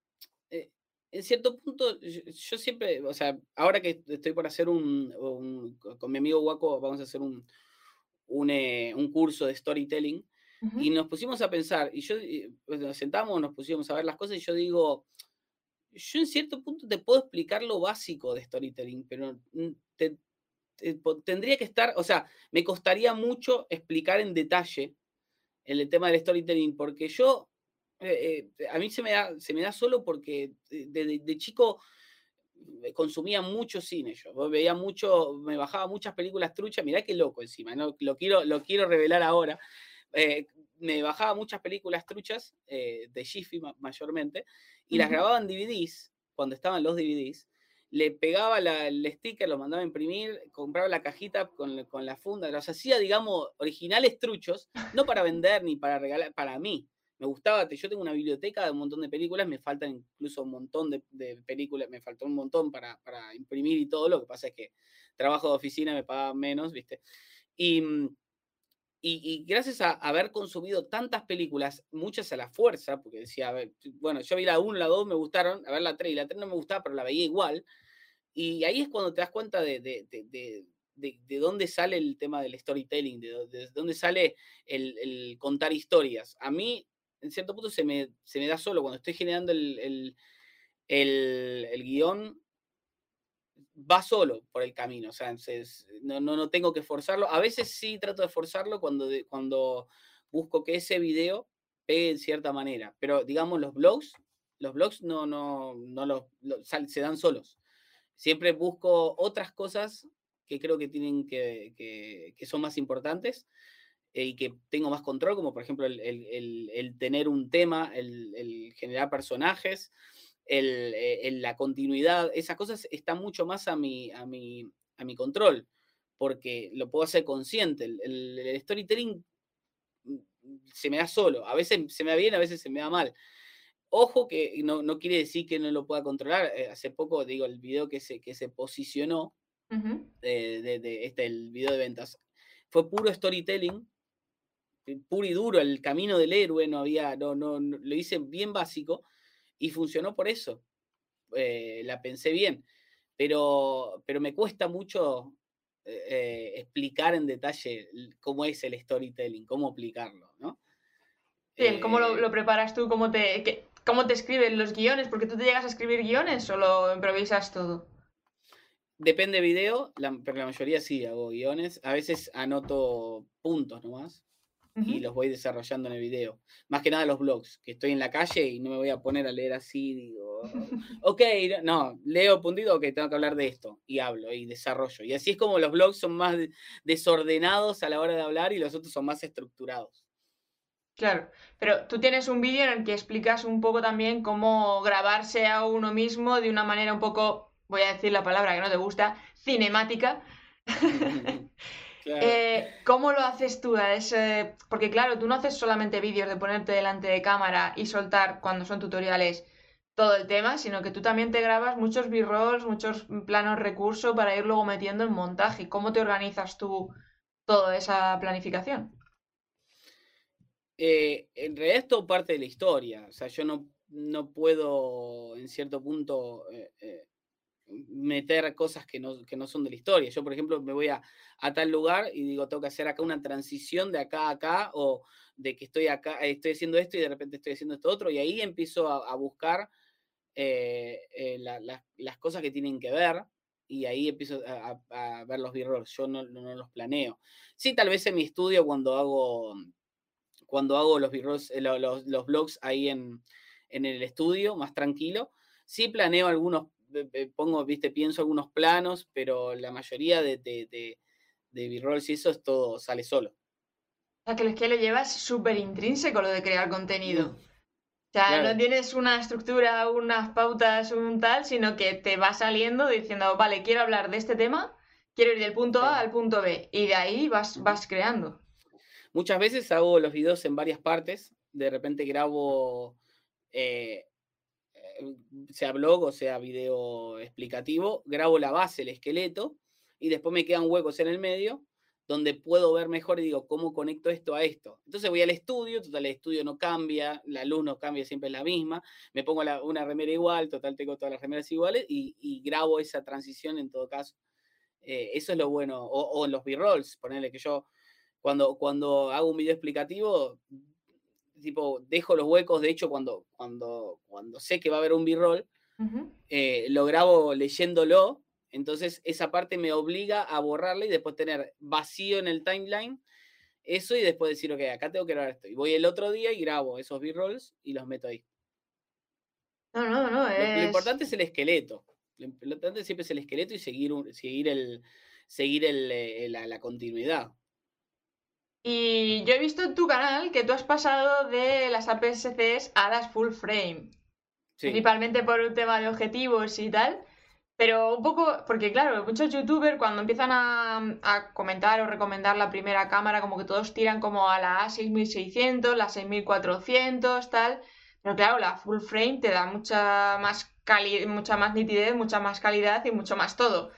eh, en cierto punto, yo, siempre, o sea, ahora que estoy por hacer un, con mi amigo Waco, vamos a hacer un, un curso de storytelling. Y nos pusimos a pensar, y yo pues, nos sentamos, nos pusimos a ver las cosas, y yo digo, yo en cierto punto te puedo explicar lo básico de storytelling, pero tendría que estar, o sea, me costaría mucho explicar en detalle el tema del storytelling, porque yo, eh, eh, a mí se me, da, se me da solo porque de, chico consumía mucho cine yo, veía mucho, me bajaba muchas películas truchas, mirá qué loco encima, ¿no? lo, quiero, lo quiero revelar ahora, eh, me bajaba muchas películas truchas eh, de Jiffy mayormente y las grababa en DVDs, cuando estaban los DVDs, le pegaba el sticker, lo mandaba a imprimir, compraba la cajita con, con, la funda, los hacía, digamos, originales truchos, no para vender ni para regalar, para mí. Me gustaba, yo tengo una biblioteca de un montón de películas, me faltan incluso un montón de, de películas, me faltó un montón para, para, imprimir y todo, lo que pasa es que trabajo de oficina me paga menos, ¿viste? Y, mm, y, gracias a haber consumido tantas películas, muchas a la fuerza, porque decía, bueno, yo vi la 1, la 2, me gustaron, a ver la 3, y la 3 no me gustaba, pero la veía igual. Y ahí es cuando te das cuenta de, de, de, de dónde sale el tema del storytelling, de, dónde sale el, el, contar historias. A mí, en cierto punto, se me, se me da solo. Cuando estoy generando el, el, el guion, va solo por el camino, o sea, no, no, no, tengo que forzarlo. A veces sí trato de forzarlo cuando, cuando busco que ese video pegue en cierta manera, pero digamos los blogs, los blogs no, no, no los, se dan solos. Siempre busco otras cosas que creo que tienen que, que, son más importantes eh, y que tengo más control, como por ejemplo el, el, el tener un tema, el, generar personajes, eh, el, la continuidad, esas cosas están mucho más a mi, a mi, a mi control, porque lo puedo hacer consciente. El, storytelling mm, se me da solo, a veces se me da bien, a veces se me da mal. Ojo que no, no quiere decir que no lo pueda controlar. Eh, hace poco, digo, el video que se, que se posicionó, de, de, este, el video de ventas, fue puro storytelling, eh, puro y duro, el camino del héroe, no había, no, no, lo hice bien básico, y funcionó por eso. Eh, la pensé bien, pero, pero me cuesta mucho eh, eh, explicar en detalle cómo es el storytelling, cómo aplicarlo, ¿no? Bien, ¿cómo lo, preparas tú? ¿Cómo te, ¿Cómo te escriben los guiones? ¿Porque tú te llegas a escribir guiones o lo improvisas todo? Depende video, pero la mayoría sí hago guiones. A veces anoto puntos nomás y los voy desarrollando en el video. Más que nada los blogs, que estoy en la calle y no me voy a poner a leer así, digo, ok, no, leo puntito, que tengo que hablar de esto y hablo y desarrollo. Y así es como los blogs son más desordenados a la hora de hablar y los otros son más estructurados. Claro, pero tú tienes un vídeo en el que explicas un poco también cómo grabarse a uno mismo de una manera un poco voy a decir la palabra que no te gusta, cinemática. Eh, ¿Cómo lo haces tú? Porque claro, tú no haces solamente vídeos de ponerte delante de cámara y soltar cuando son tutoriales todo el tema, sino que tú también te grabas muchos b-rolls, muchos planos recursos para ir luego metiendo en montaje. ¿Cómo te organizas tú toda esa planificación? Eh, en realidad es todo parte de la historia. O sea, yo no, no puedo en cierto punto eh, meter cosas que no, que no, son de la historia. Yo, por ejemplo, me voy a, a, tal lugar y digo, tengo que hacer acá una transición de acá a acá o de que estoy acá, eh, estoy haciendo esto y de repente estoy haciendo esto otro y ahí empiezo a, buscar eh, eh, las cosas que tienen que ver y ahí empiezo a, ver los b-rolls. Yo no, no, los planeo. Sí, tal vez en mi estudio cuando hago, cuando hago los b-rolls, los, los, blogs ahí en, en el estudio, más tranquilo, sí planeo algunos pongo, viste, pienso algunos planos, pero la mayoría de, de, de, de B-rolls y eso es todo, sale solo. O sea, que es que lo llevas súper intrínseco lo de crear contenido. O sea, no tienes una estructura, unas pautas, un tal, sino que te va saliendo diciendo, vale, quiero hablar de este tema, quiero ir del punto A al punto B. Y de ahí vas, vas creando. Muchas veces hago los videos en varias partes. De repente grabo eh, sea blog o sea video explicativo, grabo la base, el esqueleto, y después me quedan huecos en el medio donde puedo ver mejor y digo, ¿cómo conecto esto a esto? Entonces voy al estudio, total, el estudio no cambia, la luz no cambia, siempre es la misma, me pongo una remera igual, total, tengo todas las remeras iguales y, grabo esa transición en todo caso. Eh, eso es lo bueno, o, los B-rolls, ponerle que yo cuando, cuando hago un video explicativo, tipo, dejo los huecos, de hecho, cuando, cuando, cuando sé que va a haber un b-roll, eh, lo grabo leyéndolo, entonces esa parte me obliga a borrarla y después tener vacío en el timeline eso y después decir, ok, acá tengo que grabar esto. Y voy el otro día y grabo esos b-rolls y los meto ahí. No, no, no. Lo, importante es el esqueleto. Lo importante siempre es el esqueleto y seguir, seguir, el, seguir el, eh, la continuidad. Y yo he visto en tu canal que tú has pasado de las APS-Cs a las full frame. Principalmente por un tema de objetivos y tal. Pero un poco, porque claro, muchos youtubers cuando empiezan a, comentar o recomendar la primera cámara, como que todos tiran como a la A6600, la 6400, tal. Pero claro, la full frame te da mucha más, mucha más nitidez, mucha más calidad y mucho más todo.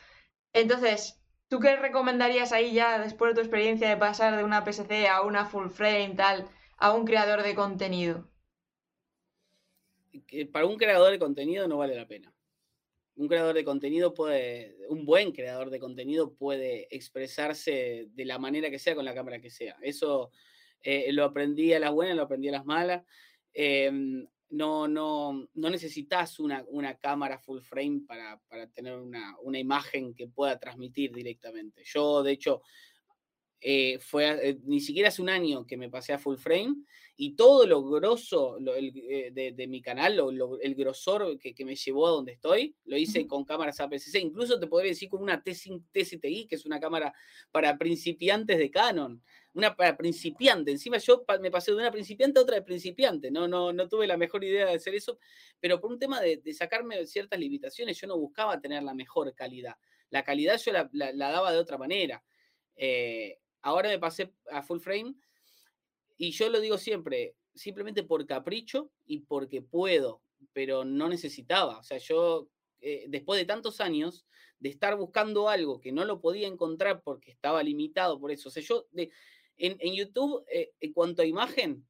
Entonces, ¿Tú qué recomendarías ahí ya, después de tu experiencia de pasar de una PSC a una full frame, tal, a un creador de contenido? Para un creador de contenido no vale la pena. Un creador de contenido puede, un buen creador de contenido puede expresarse de la manera que sea con la cámara que sea. Eso eh, lo aprendí a las buenas, lo aprendí a las malas. Em, no, no, no necesitas una, cámara full frame para, tener una, imagen que pueda transmitir directamente. Yo, de hecho, eh, fue eh, ni siquiera hace un año que me pasé a full frame y todo lo grosso eh, de, mi canal, el grosor que, me llevó a donde estoy, lo hice con cámaras APS-C. Incluso te podría decir con una T-TCTI, que es una cámara para principiantes de Canon una para principiante. Encima yo me pasé de una principiante a otra de principiante. No, no, no tuve la mejor idea de hacer eso, pero por un tema de, sacarme ciertas limitaciones, yo no buscaba tener la mejor calidad. La calidad yo la, daba de otra manera. Eh, ahora me pasé a full frame y yo lo digo siempre, simplemente por capricho y porque puedo, pero no necesitaba. O sea, yo eh, después de tantos años de estar buscando algo que no lo podía encontrar porque estaba limitado por eso. O sea, yo de, en, YouTube, eh, en cuanto a imagen,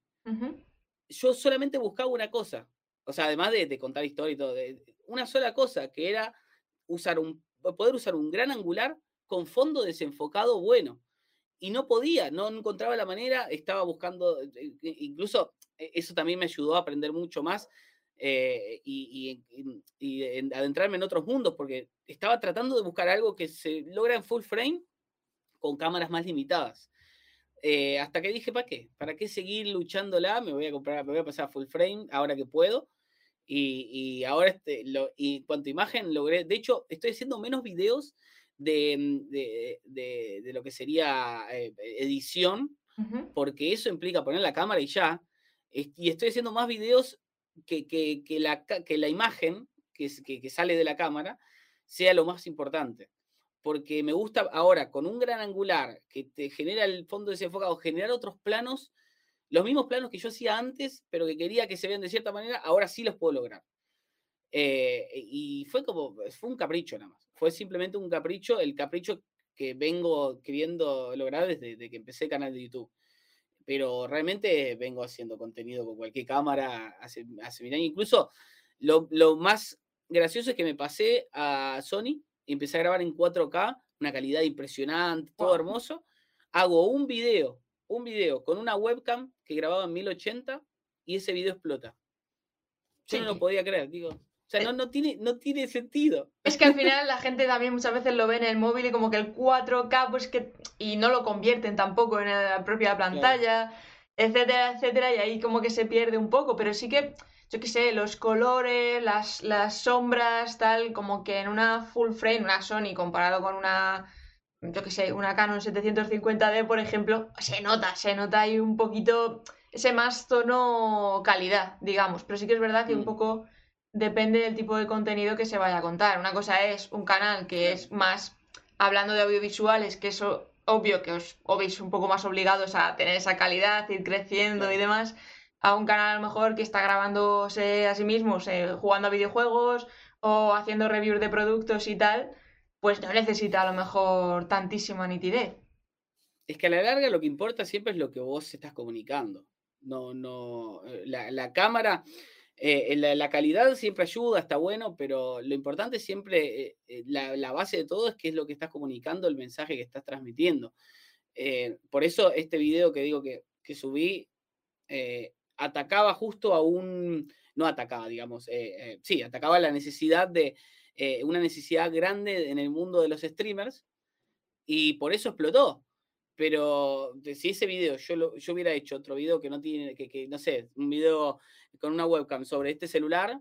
yo solamente buscaba una cosa. O sea, además de, contar historia y todo, una sola cosa, que era usar un, poder usar un gran angular con fondo desenfocado bueno. Y no podía, no encontraba la manera, estaba buscando, eh, incluso eh, eso también me ayudó a aprender mucho más eh, y, adentrarme en otros mundos, porque estaba tratando de buscar algo que se logra en full frame con cámaras más limitadas. Eh, hasta que dije, ¿para qué? ¿Para qué seguir luchándola? Me voy a comprar, me voy a pasar a full frame ahora que puedo. Y, ahora, este, lo, y cuanto imagen logré, de hecho, estoy haciendo menos videos de, mm, lo que sería eh, edición, porque eso implica poner la cámara y ya. Y estoy haciendo más videos que, que, la, que la, imagen que, que, sale de la cámara sea lo más importante. Porque me gusta ahora, con un gran angular que te genera el fondo desenfocado, generar otros planos, los mismos planos que yo hacía antes, pero que quería que se vean de cierta manera, ahora sí los puedo lograr. Eh, y fue como, fue un capricho nada más. Fue simplemente un capricho, el capricho que vengo queriendo lograr desde, desde que empecé el canal de YouTube pero realmente vengo haciendo contenido con cualquier cámara hace, hace mil años. Incluso lo, lo, más gracioso es que me pasé a Sony empecé a grabar en 4K, una calidad impresionante, todo hermoso. Hago un video, un video con una webcam que grababa en 1080 y ese video explota. Yo no lo podía creer, digo. O sea, no, no, tiene, no tiene sentido. Es que al final la gente también muchas veces lo ve en el móvil y como que el 4K, pues que. Y no lo convierten tampoco en la propia pantalla, etcétera, etcétera, y ahí como que se pierde un poco. Pero sí que, yo qué sé, los colores, las, las sombras, tal, como que en una full frame, una Sony comparado con una. Yo qué sé, una Canon 750D, por ejemplo, se nota, se nota ahí un poquito ese más tono calidad, digamos. Pero sí que es verdad que un mm. poco depende del tipo de contenido que se vaya a contar. Una cosa es un canal que es más hablando de audiovisuales, que eso obvio que os, veis un poco más obligados a tener esa calidad, ir creciendo y demás, a un canal a lo mejor que está grabándose a sí mismo, jugando a videojuegos o haciendo reviews de productos y tal, pues no necesita a lo mejor tantísima nitidez. Es que a la larga lo que importa siempre es lo que vos estás comunicando. No, no, eh, la, la cámara, eh, la, calidad siempre ayuda, está bueno, pero lo importante siempre, eh, eh, la, base de todo es qué es lo que estás comunicando, el mensaje que estás transmitiendo. por eso este video que digo que, subí atacaba justo a un, no atacaba, digamos, sí, atacaba la necesidad de, una necesidad grande en el mundo de los streamers y por eso explotó. Pero si ese video yo, yo hubiera hecho otro video que no tiene, que, que no sé, un video con una webcam sobre este celular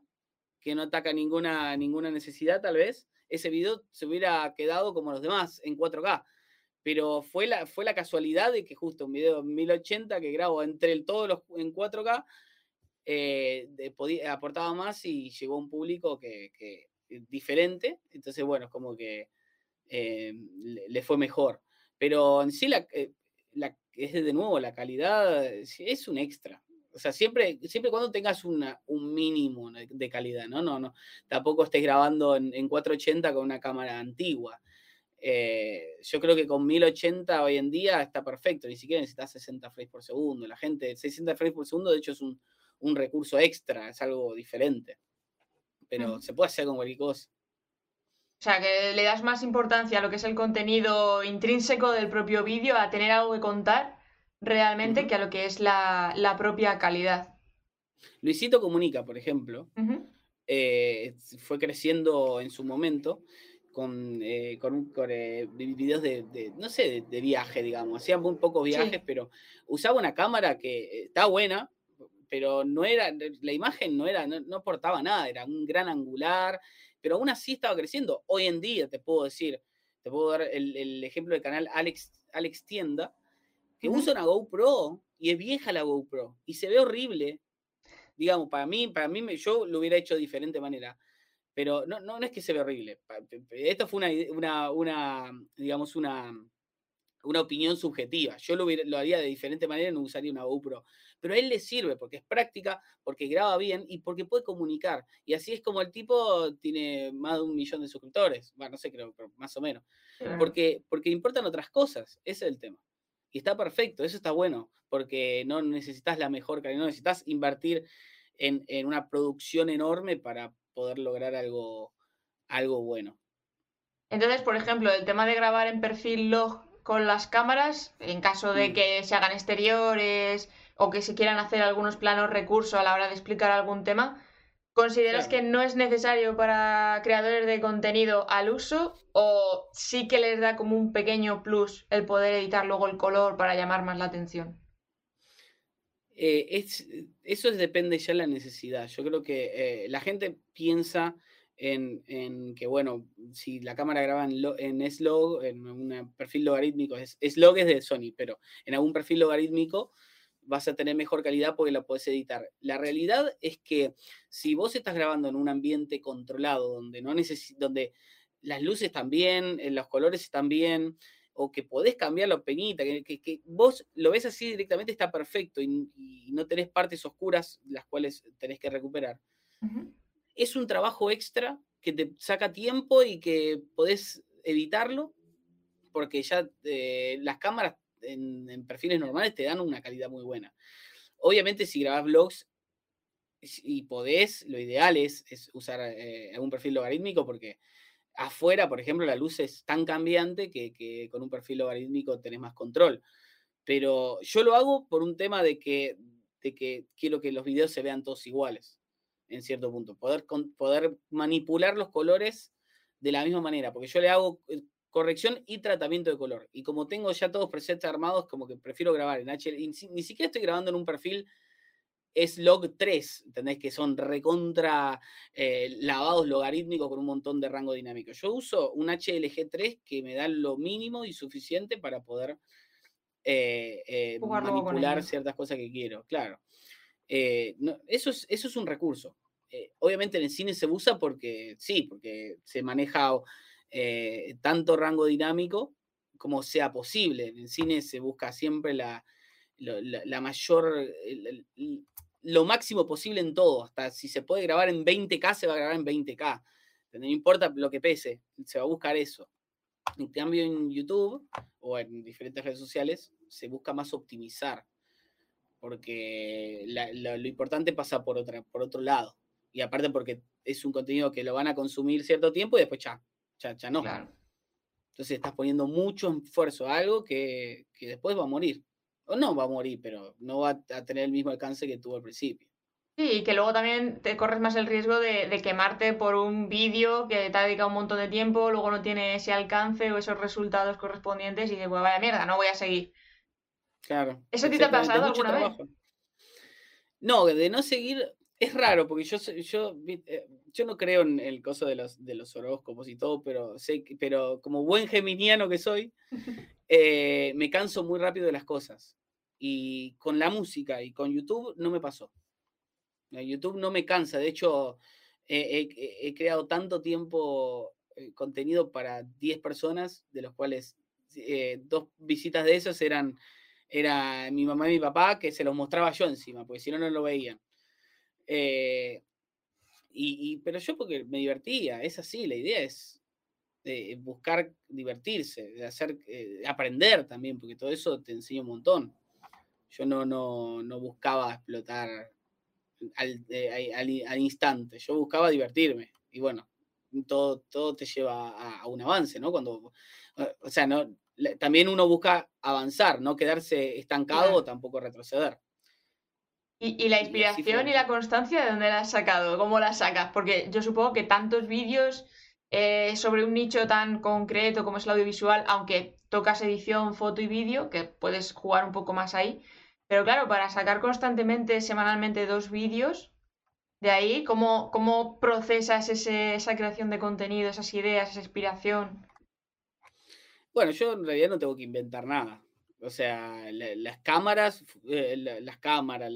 que no ataca ninguna, ninguna necesidad tal vez, ese video se hubiera quedado como los demás en 4K. Pero fue la, fue la casualidad de que justo un video en 1080 que grabo entre todos los en 4K eh, aportaba más y llegó a un público que, eh, diferente. Entonces, bueno, es como que eh, le, fue mejor. Pero en sí, la, la, es de nuevo, la calidad es un extra. O sea, siempre, siempre cuando tengas una, un mínimo de calidad, ¿no? No, no. Tampoco estés grabando en, 480 con una cámara antigua. Eh, yo creo que con 1080 hoy en día está perfecto, ni siquiera necesitas 60 frames por segundo. La gente, 60 frames por segundo, de hecho, es un, recurso extra, es algo diferente. Pero se puede hacer con cualquier cosa. O sea, que le das más importancia a lo que es el contenido intrínseco del propio vídeo, a tener algo que contar, realmente que a lo que es la, propia calidad. Luisito Comunica, por ejemplo, eh, fue creciendo en su momento con, eh, con, eh, videos de, no sé, de, viaje, digamos. Hacía muy pocos viajes, pero usaba una cámara que está buena, pero no era, la imagen no era, no, aportaba nada, era un gran angular, pero aún así estaba creciendo. Hoy en día te puedo decir, te puedo dar el, el ejemplo del canal Alex, Alex Tienda, que usa una GoPro y es vieja la GoPro y se ve horrible. Digamos, para mí, para mí yo lo hubiera hecho de diferente manera. Pero no, no, es que se ve horrible. Esto fue una, una, digamos, una, una opinión subjetiva. Yo lo, lo haría de diferente manera, no usaría una GoPro. Pero a él le sirve porque es práctica, porque graba bien y porque puede comunicar. Y así es como el tipo tiene más de un millón de suscriptores. Bueno, no sé, creo, pero más o menos. Porque, porque importan otras cosas. Ese es el tema. Y está perfecto, eso está bueno, porque no necesitas la mejor calidad, no necesitas invertir en, una producción enorme para poder lograr algo, algo bueno. Entonces, por ejemplo, el tema de grabar en perfil log con las cámaras, en caso de mm. que se hagan exteriores o que se quieran hacer algunos planos recursos a la hora de explicar algún tema, ¿Consideras que no es necesario para creadores de contenido al uso o sí que les da como un pequeño plus el poder editar luego el color para llamar más la atención? Eh, eso depende ya de la necesidad. Yo creo que eh, la gente piensa en, que, bueno, si la cámara graba en, en S-Log, en un perfil logarítmico, S-Log es de Sony, pero en algún perfil logarítmico vas a tener mejor calidad porque la puedes editar. La realidad es que si vos estás grabando en un ambiente controlado, donde, no donde las luces están bien, eh, los colores están bien, o que podés cambiar la peñita, que, vos lo ves así directamente, está perfecto y, no tenés partes oscuras las cuales tenés que recuperar. Es un trabajo extra que te saca tiempo y que podés editarlo, porque ya eh, las cámaras en, perfiles normales te dan una calidad muy buena. Obviamente, si grabas vlogs y podés, lo ideal es, usar eh, algún perfil logarítmico porque afuera, por ejemplo, la luz es tan cambiante que, con un perfil logarítmico tenés más control. Pero yo lo hago por un tema de que, de que quiero que los videos se vean todos iguales, en cierto punto. Poder, poder manipular los colores de la misma manera, porque yo le hago eh, corrección y tratamiento de color. Y como tengo ya todos presets armados, como que prefiero grabar en HL. Ni siquiera estoy grabando en un perfil es log 3, ¿entendés? Que son recontra eh, lavados logarítmicos con un montón de rango dinámico. Yo uso un HLG3 que me da lo mínimo y suficiente para poder eh, eh, manipular ciertas cosas que quiero, claro. eso, es, eso es un recurso. obviamente en el cine se usa porque sí, porque se maneja eh, tanto rango dinámico como sea posible. En el cine se busca siempre la, la, mayor, lo máximo posible en todo. Hasta si se puede grabar en 20K, se va a grabar en 20K. No importa lo que pese, se va a buscar eso. En cambio, en YouTube o en diferentes redes sociales se busca más optimizar, porque lo importante pasa por, otra, por otro lado. Y aparte porque es un contenido que lo van a consumir cierto tiempo y después ya, ya, no. Entonces estás poniendo mucho esfuerzo a algo que, después va a morir. O no va a morir, pero no va a tener el mismo alcance que tuvo al principio. Sí, y que luego también te corres más el riesgo de, quemarte por un vídeo que te ha dedicado un montón de tiempo, luego no tiene ese alcance o esos resultados correspondientes y dices, pues vaya mierda, no voy a seguir. Claro. ¿Eso te ha pasado alguna vez? No, de no seguir, es raro, porque yo, yo, eh, yo no creo en el coso de los, de los horóscopos y todo, pero, sé, pero como buen geminiano que soy, eh, me canso muy rápido de las cosas. Y con la música y con YouTube no me pasó. YouTube no me cansa. De hecho, he creado tanto tiempo eh, contenido para 10 personas, de los cuales dos visitas de esos eran era mi mamá y mi papá, que se los mostraba yo encima, porque si no, no lo veían. Eh, y, pero yo porque me divertía, es así, la idea es buscar divertirse, de hacer, eh, aprender también, porque todo eso te enseña un montón. Yo no, no, no buscaba explotar al, eh, al, instante, yo buscaba divertirme. Y bueno, todo, todo te lleva a, un avance, ¿no? Cuando, o sea, no, también uno busca avanzar, no quedarse estancado o tampoco retroceder. ¿Y, la inspiración y, la constancia de dónde la has sacado? ¿Cómo la sacas? Porque yo supongo que tantos vídeos eh, sobre un nicho tan concreto como es el audiovisual, aunque tocas edición, foto y vídeo, que puedes jugar un poco más ahí, pero claro, para sacar constantemente, semanalmente, dos vídeos, de ahí, ¿cómo, cómo procesas esa creación de contenido, esas ideas, esa inspiración? Bueno, yo en realidad no tengo que inventar nada. O sea, las cámaras, eh, las cámaras,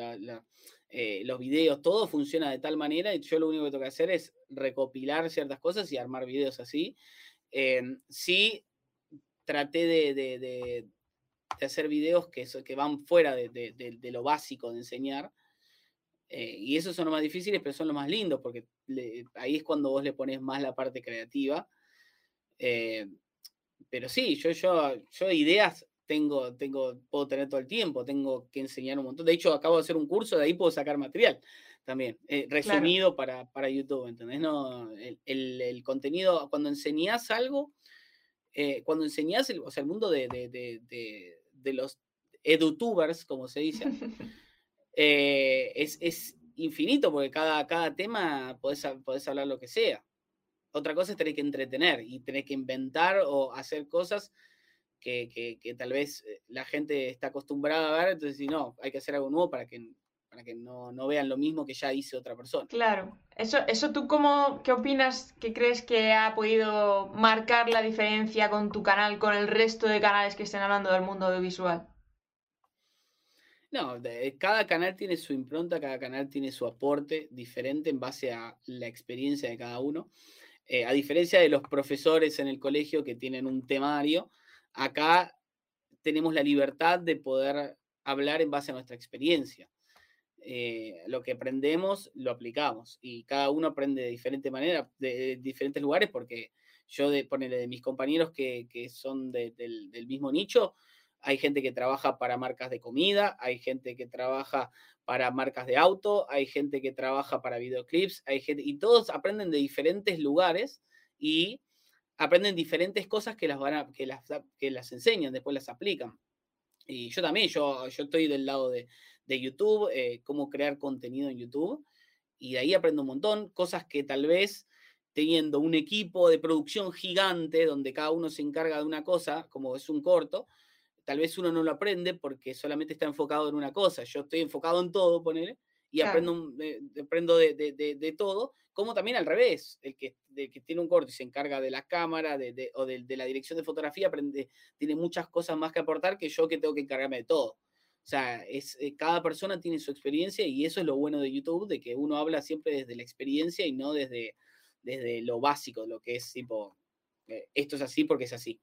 eh, los videos, todo funciona de tal manera y yo lo único que tengo que hacer es recopilar ciertas cosas y armar videos así. Em, sí, traté de, hacer videos que, que van fuera de, lo básico de enseñar. Eh, y esos son los más difíciles, pero son los más lindos, porque ahí es cuando vos le pones más la parte creativa. pero sí, yo, yo, yo ideas tengo, tengo, puedo tener todo el tiempo, tengo que enseñar un montón. De hecho, acabo de hacer un curso, de ahí puedo sacar material también, eh, resumido para, para, YouTube, ¿entendés? No, el, el, contenido, cuando enseñás algo, eh, cuando enseñás, el, o sea, el mundo de, de, de, de los edutubers, como se dice, eh, es, es, infinito, porque cada, cada tema podés, podés hablar lo que sea. Otra cosa es tener que entretener y tener que inventar o hacer cosas que, que, tal vez eh, la gente está acostumbrada a ver, entonces si no, hay que hacer algo nuevo para que, para que no, no, vean lo mismo que ya hice otra persona. Claro, eso, eso tú cómo, qué opinas, qué crees que ha podido marcar la diferencia con tu canal, con el resto de canales que estén hablando del mundo audiovisual? No, cada canal tiene su impronta, cada canal tiene su aporte diferente en base a la experiencia de cada uno. Eh, a diferencia de los profesores en el colegio que tienen un temario, acá tenemos la libertad de poder hablar en base a nuestra experiencia. Eh, lo que aprendemos lo aplicamos y cada uno aprende de diferente manera, de, diferentes lugares, porque yo de, ponele, de mis compañeros que, son del, del mismo nicho, hay gente que trabaja para marcas de comida, hay gente que trabaja para marcas de auto, hay gente que trabaja para videoclips, hay gente, y todos aprenden de diferentes lugares y aprenden diferentes cosas que las, van a, que las, que las enseñan, después las aplican. Y yo también, yo, yo estoy del lado de, de YouTube, eh, cómo crear contenido en YouTube, y de ahí aprendo un montón, cosas que tal vez teniendo un equipo de producción gigante donde cada uno se encarga de una cosa, como es un corto, tal vez uno no lo aprende porque solamente está enfocado en una cosa. Yo estoy enfocado en todo, ponele, y aprendo, aprendo de, de, de, todo, como también al revés, el que, que tiene un corte y se encarga de la cámara de, o de, la dirección de fotografía, aprende, tiene muchas cosas más que aportar que yo que tengo que encargarme de todo. O sea, es, eh, cada persona tiene su experiencia y eso es lo bueno de YouTube, de que uno habla siempre desde la experiencia y no desde, desde lo básico, lo que es tipo, eh, esto es así porque es así.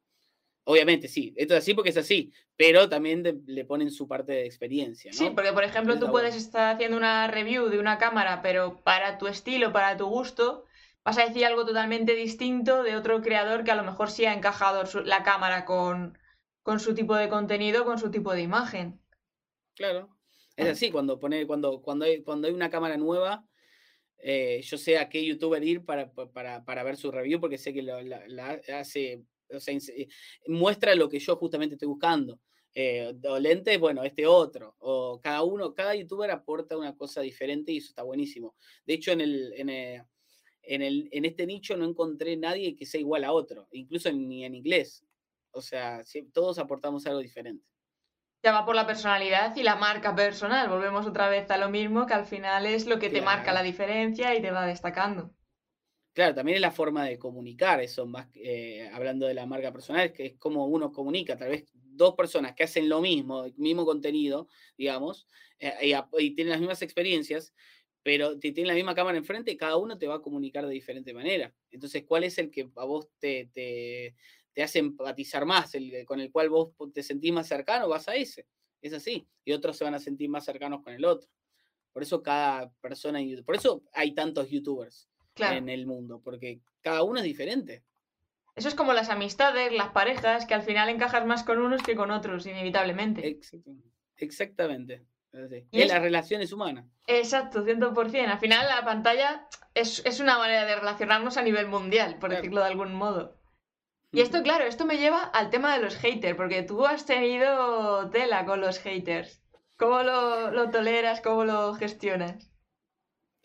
Obviamente, sí, esto es así porque es así, pero también le ponen su parte de experiencia. ¿no? Sí, porque por ejemplo tú puedes estar haciendo una review de una cámara, pero para tu estilo, para tu gusto, vas a decir algo totalmente distinto de otro creador que a lo mejor sí ha encajado la cámara con, con su tipo de contenido, con su tipo de imagen. Claro, es ah. así, cuando, pone, cuando, cuando, hay, cuando hay una cámara nueva, eh, yo sé a qué youtuber ir para, para, para, ver su review porque sé que la hace o sea, muestra lo que yo justamente estoy buscando. Eh, bueno, este otro. O cada uno, cada youtuber aporta una cosa diferente y eso está buenísimo. De hecho, en, el, en, eh, el, en, este nicho no encontré nadie que sea igual a otro, incluso ni en inglés. O sea, todos aportamos algo diferente. Ya va por la personalidad y la marca personal. Volvemos otra vez a lo mismo, que al final es lo que te marca la diferencia y te va destacando. Claro, también es la forma de comunicar, eso más eh, hablando de la marca personal, que es como uno comunica, tal vez dos personas que hacen lo mismo, el mismo contenido, digamos, eh, y, tienen las mismas experiencias, pero tienen la misma cámara enfrente, cada uno te va a comunicar de diferente manera. Entonces, ¿cuál es el que a vos te, te, te hace empatizar más, el con el cual vos te sentís más cercano? Vas a ese. Es así. Y otros se van a sentir más cercanos con el otro. Por eso cada persona, por eso hay tantos youtubers en el mundo, porque cada uno es diferente. Eso es como las amistades, las parejas, que al final encajas más con unos que con otros, inevitablemente. Exactamente. Y, en las relaciones humanas. Exacto, 100%. Al final la pantalla es, una manera de relacionarnos a nivel mundial, por decirlo de algún modo. Y esto, claro, esto me lleva al tema de los haters, porque tú has tenido tela con los haters. ¿Cómo lo, lo toleras? ¿Cómo lo gestionas?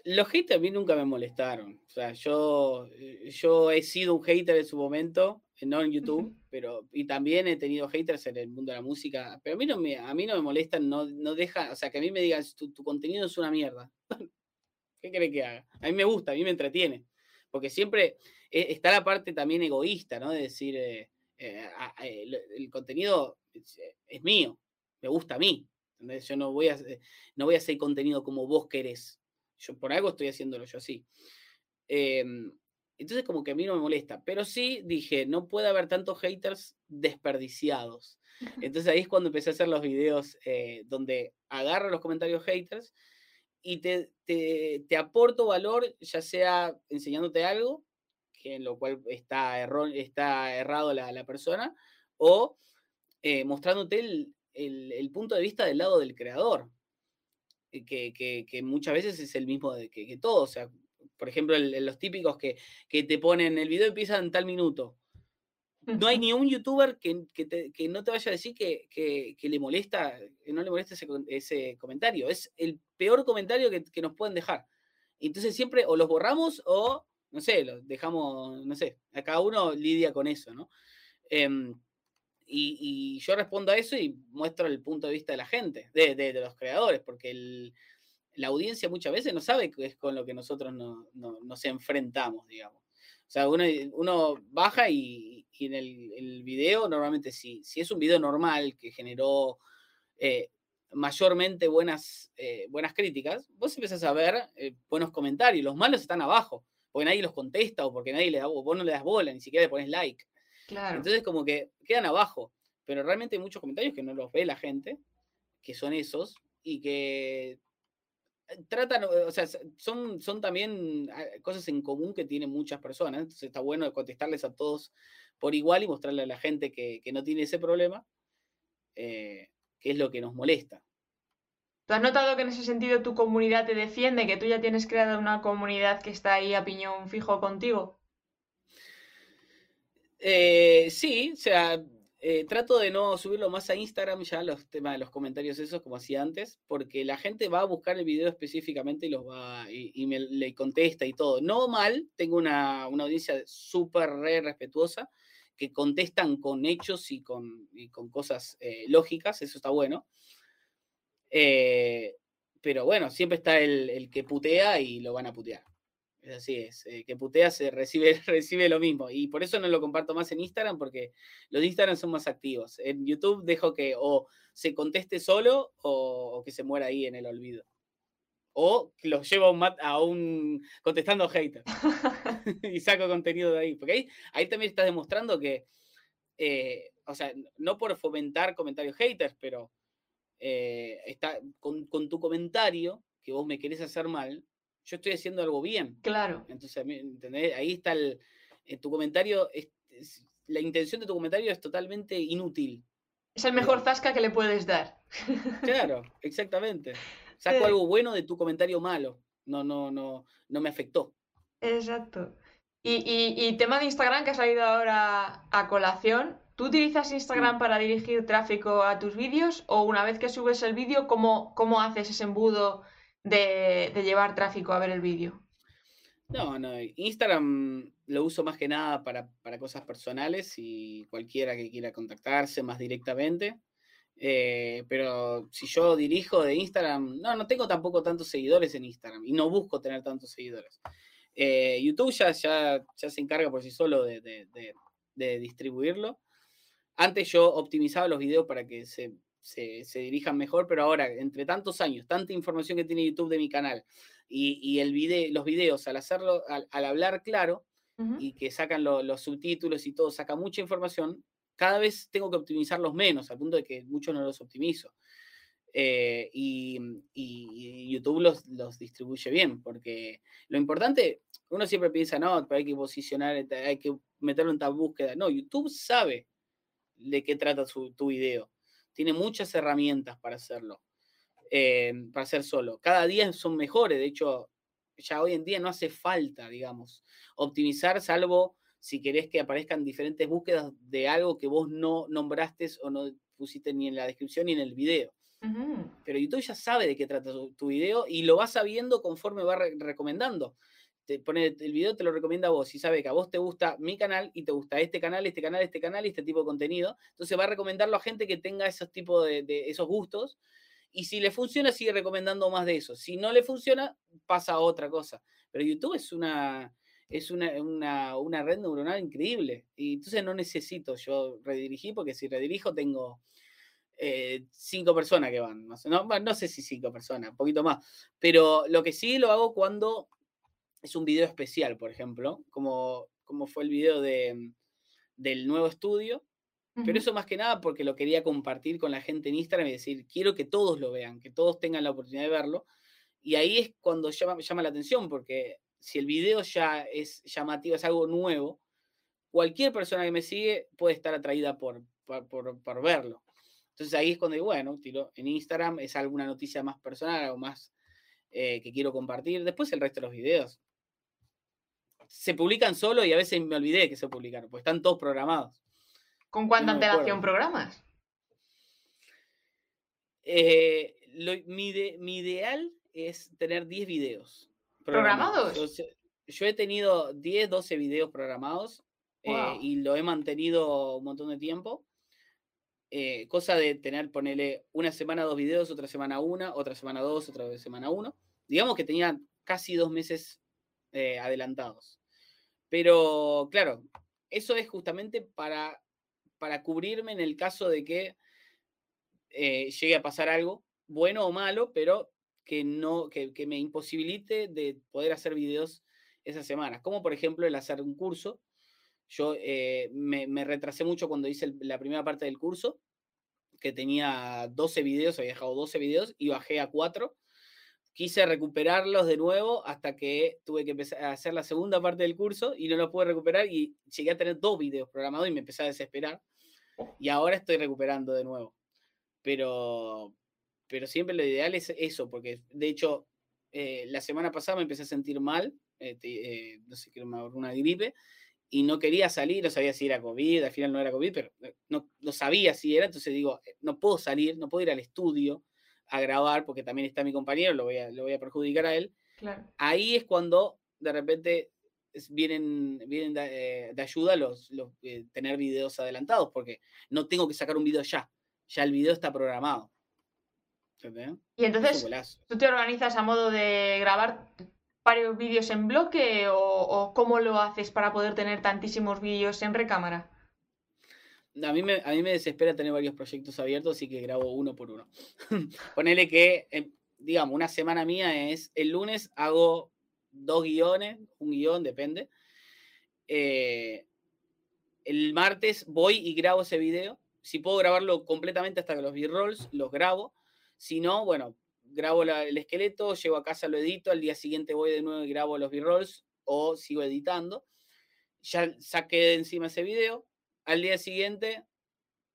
Los haters a mí nunca me molestaron. O sea, yo, yo he sido un hater en su momento, no en YouTube, pero y también he tenido haters en el mundo de la música. Pero a mí no me, a mí no me molestan, no, no deja, o sea, que a mí me digan tu, contenido es una mierda. ¿Qué crees que haga? A mí me gusta, a mí me entretiene. Porque siempre está la parte también egoísta, ¿no? De decir, eh, el, contenido es, mío, me gusta a mí. Yo no voy, a, no voy a hacer contenido como vos querés. Yo por algo estoy haciéndolo yo así. Em, entonces como que a mí no me molesta, pero sí dije, no puede haber tantos haters desperdiciados. Entonces ahí es cuando empecé a hacer los videos eh, donde agarro los comentarios haters y te, te, aporto valor, ya sea enseñándote algo, en lo cual está, está errado la, la persona, o eh, mostrándote el, el, el, punto de vista del lado del creador. Eh, que, que, muchas veces es el mismo de que, que todo. O sea, por ejemplo, los típicos que, que, te ponen el video empieza en tal minuto. no hay ni un youtuber que, que, no te vaya a decir que, que, le molesta, que no le molesta ese, ese comentario. Es el peor comentario que, nos pueden dejar. Entonces siempre o los borramos o, no sé, los dejamos, no sé, a cada uno lidia con eso, ¿no? Em, y, yo respondo a eso y muestro el punto de vista de la gente, de, de, los creadores, porque el, la audiencia muchas veces no sabe qué es con lo que nosotros no, no, nos enfrentamos, digamos. O sea, uno, uno baja y, y en el, el, video, normalmente si, si es un video normal que generó eh, mayormente buenas, eh, buenas críticas, vos empezás a ver eh, buenos comentarios. Los malos están abajo, porque nadie los contesta o porque nadie le da, vos no le das bola, ni siquiera le pones like. Claro. Entonces, como que quedan abajo. Pero realmente hay muchos comentarios que no los ve la gente, que son esos, y que tratan, o sea, son, son también ah, cosas en común que tienen muchas personas. Entonces está bueno contestarles a todos por igual y mostrarle a la gente que, no tiene ese problema, eh, qué es lo que nos molesta. ¿Tú has notado que en ese sentido tu comunidad te defiende, que tú ya tienes creada una comunidad que está ahí a piñón fijo contigo? Eh, sí, o sea, eh, trato de no subirlo más a Instagram ya los temas los comentarios esos como hacía antes, porque la gente va a buscar el video específicamente y los va y, me le contesta y todo. No mal, tengo una, audiencia súper re respetuosa que contestan con hechos y con, con cosas eh, lógicas, eso está bueno. Eh, pero bueno, siempre está el, el que putea y lo van a putear. Es así es, eh, que putea se recibe, recibe lo mismo. Y por eso no lo comparto más en Instagram, porque los de Instagram son más activos. En YouTube dejo que o se conteste solo o, que se muera ahí en el olvido. O que los llevo a un, contestando hater y saco contenido de ahí. Porque ahí, ahí también estás demostrando que, eh, o sea, no por fomentar comentarios haters, pero eh, está, con, con tu comentario que vos me querés hacer mal, yo estoy haciendo algo bien. Claro. Entonces, ¿entendés? Ahí está el, eh, tu comentario, la intención de tu comentario es totalmente inútil. Es el mejor zasca que le puedes dar. Claro, exactamente. Saco algo bueno de tu comentario malo. No, no, no, no me afectó. Exacto. Y, tema de Instagram que ha salido ahora a colación, ¿tú utilizas Instagram para dirigir tráfico a tus vídeos o una vez que subes el vídeo, ¿cómo, cómo haces ese embudo de, llevar tráfico a ver el vídeo? No, no, Instagram lo uso más que nada para, cosas personales y cualquiera que quiera contactarse más directamente. Eh, pero si yo dirijo de Instagram, no, no tengo tampoco tantos seguidores en Instagram y no busco tener tantos seguidores. Eh, YouTube ya, ya, se encarga por sí solo de, de, distribuirlo. Antes yo optimizaba los videos para que se se, dirijan mejor, pero ahora, entre tantos años, tanta información que tiene YouTube de mi canal y, el video, los videos, al hacerlo, al, hablar claro y que sacan los subtítulos y todo, saca mucha información, cada vez tengo que optimizarlos menos, al punto de que muchos no los optimizo. Eh, y, YouTube los, los, distribuye bien, porque lo importante, uno siempre piensa, no, hay que posicionar, hay que meterlo en tal búsqueda. No, YouTube sabe de qué trata tu video tiene muchas herramientas para hacerlo, eh, para hacer solo. Cada día son mejores, de hecho, ya hoy en día no hace falta, digamos, optimizar, salvo si querés que aparezcan diferentes búsquedas de algo que vos no nombraste o no pusiste ni en la descripción ni en el video. Pero YouTube ya sabe de qué trata tu, video y lo va sabiendo conforme va recomendando pone el video, te lo recomienda a vos y sabe que a vos te gusta mi canal y te gusta este canal, este canal, este canal y este tipo de contenido. Entonces va a recomendarlo a gente que tenga esos tipos de, esos gustos. Y si le funciona, sigue recomendando más de eso. Si no le funciona, pasa a otra cosa. Pero YouTube es una, es una, una, red neuronal increíble. Y entonces no necesito yo redirigir, porque si redirijo tengo eh, cinco personas que van. No, no sé si cinco personas, un poquito más. Pero lo que sí lo hago cuando es un video especial, por ejemplo, como, como fue el video de, del nuevo estudio. Pero eso más que nada porque lo quería compartir con la gente en Instagram y decir, quiero que todos lo vean, que todos tengan la oportunidad de verlo. Y ahí es cuando llama, llama la atención, porque si el video ya es llamativo, es algo nuevo, cualquier persona que me sigue puede estar atraída por, por, verlo. Entonces ahí es cuando digo, bueno, tiro en Instagram, es alguna noticia más personal, algo más eh, que quiero compartir. Después el resto de los videos se publican solo y a veces me olvidé que se publicaron, pues están todos programados. ¿Con cuánta antelación programas? Eh, mi, ideal es tener 10 videos. ¿Programados? Yo, he tenido 10, 12 videos programados eh, y lo he mantenido un montón de tiempo. Eh, cosa de tener, ponerle una semana dos videos, otra semana una, otra semana dos, otra semana uno. Digamos que tenía casi dos meses adelantados. Pero claro, eso es justamente para para cubrirme en el caso de que eh, llegue a pasar algo, bueno o malo, pero que, no, que, me imposibilite de poder hacer videos esas semanas. Como por ejemplo el hacer un curso. Yo eh, me, retrasé mucho cuando hice la primera parte del curso, que tenía 12 videos, había dejado 12 videos y bajé a 4. Quise recuperarlos de nuevo hasta que tuve que empezar a hacer la segunda parte del curso y no lo pude recuperar y llegué a tener dos videos programados y me empecé a desesperar. Y ahora estoy recuperando de nuevo. Pero, pero siempre lo ideal es eso, porque de hecho, eh, la semana pasada me empecé a sentir mal, eh, eh, no sé qué, una gripe, y no quería salir, no sabía si era COVID, al final no era COVID, pero no, no sabía si era, entonces digo, no puedo salir, no puedo ir al estudio a grabar, porque también está mi compañero, lo voy a, lo voy a perjudicar a él. Ahí es cuando de repente vienen, vienen de, eh, ayuda los, los eh, tener videos adelantados, porque no tengo que sacar un video ya, ya el video está programado. Y entonces, ¿tú te organizas a modo de grabar varios vídeos en bloque o, cómo lo haces para poder tener tantísimos vídeos en recámara? A mí, me, a mí me desespera tener varios proyectos abiertos, así que grabo uno por uno. Ponele que, eh, digamos, una semana mía es, el lunes hago dos guiones, un guion, depende. Eh, el martes voy y grabo ese video. Si puedo grabarlo completamente hasta que los b-rolls, los grabo. Si no, bueno, grabo el esqueleto, llego a casa, lo edito, al día siguiente voy de nuevo y grabo los b-rolls o sigo editando. Ya saqué de encima ese video. Al día siguiente,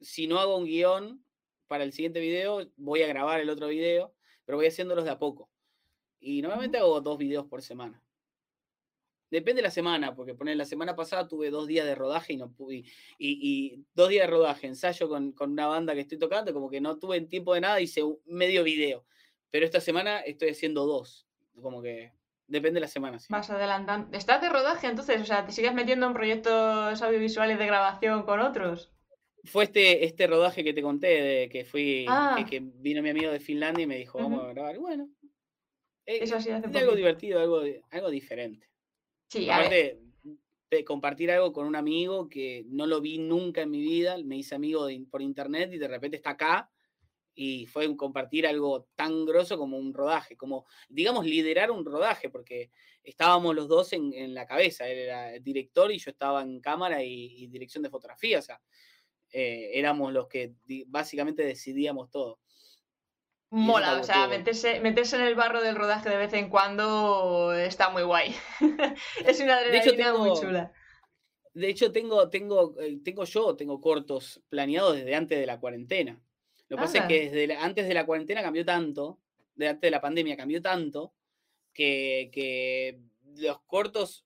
si no hago un guion para el siguiente video, voy a grabar el otro video, pero voy haciéndolos de a poco. Y normalmente hago dos videos por semana. Depende de la semana, porque poner la semana pasada tuve dos días de rodaje y no pude. Y, dos días de rodaje, ensayo con, una banda que estoy tocando, como que no tuve tiempo de nada, hice medio video. Pero esta semana estoy haciendo dos. Como que depende de la semana. Sí. Vas adelantando. ¿Estás de rodaje entonces? O sea, ¿te sigues metiendo en proyectos audiovisuales de grabación con otros? Fue este, este rodaje que te conté, de que fui, que, ah. vino mi amigo de Finlandia y me dijo, vamos a grabar. Bueno, eh, Eso sí hace algo divertido, algo, algo diferente. Sí, Aparte, de compartir algo con un amigo que no lo vi nunca en mi vida, me hice amigo por internet y de repente está acá y fue compartir algo tan grosso como un rodaje, como, digamos, liderar un rodaje, porque estábamos los dos en, la cabeza, él era el director y yo estaba en cámara y, dirección de fotografía, o sea, eh, éramos los que básicamente decidíamos todo. Mola, o sea, meterse, en el barro del rodaje de vez en cuando está muy guay. es una adrenalina muy chula. De hecho, tengo, tengo, eh, tengo yo, tengo cortos planeados desde antes de la cuarentena. Lo que pasa es que desde antes de la cuarentena cambió tanto, de antes de la pandemia cambió tanto, que, que los cortos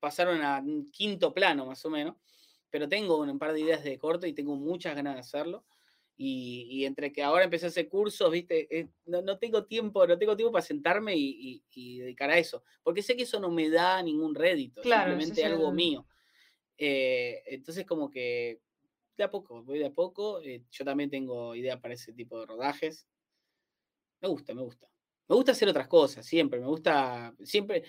pasaron a un quinto plano más o menos. Pero tengo un par de ideas de corto y tengo muchas ganas de hacerlo. Y, entre que ahora empecé a hacer cursos, viste, eh, no, tengo tiempo, no tengo tiempo para sentarme y, dedicar a eso, porque sé que eso no me da ningún rédito, simplemente algo mío. Eh, entonces como que de a poco, voy de a poco, eh, yo también tengo idea para ese tipo de rodajes. Me gusta, me gusta. Me gusta hacer otras cosas, siempre, me gusta, siempre,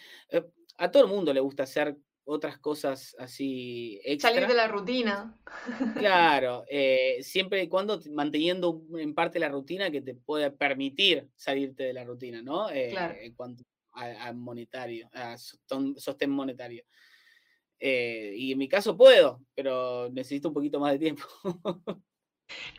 a todo el mundo le gusta hacer otras cosas así Salir de la rutina. Claro, eh, siempre y cuando manteniendo en parte la rutina que te puede permitir salirte de la rutina, ¿no? Eh, en cuanto a, monetario, a sostén monetario. Eh, y en mi caso puedo, pero necesito un poquito más de tiempo.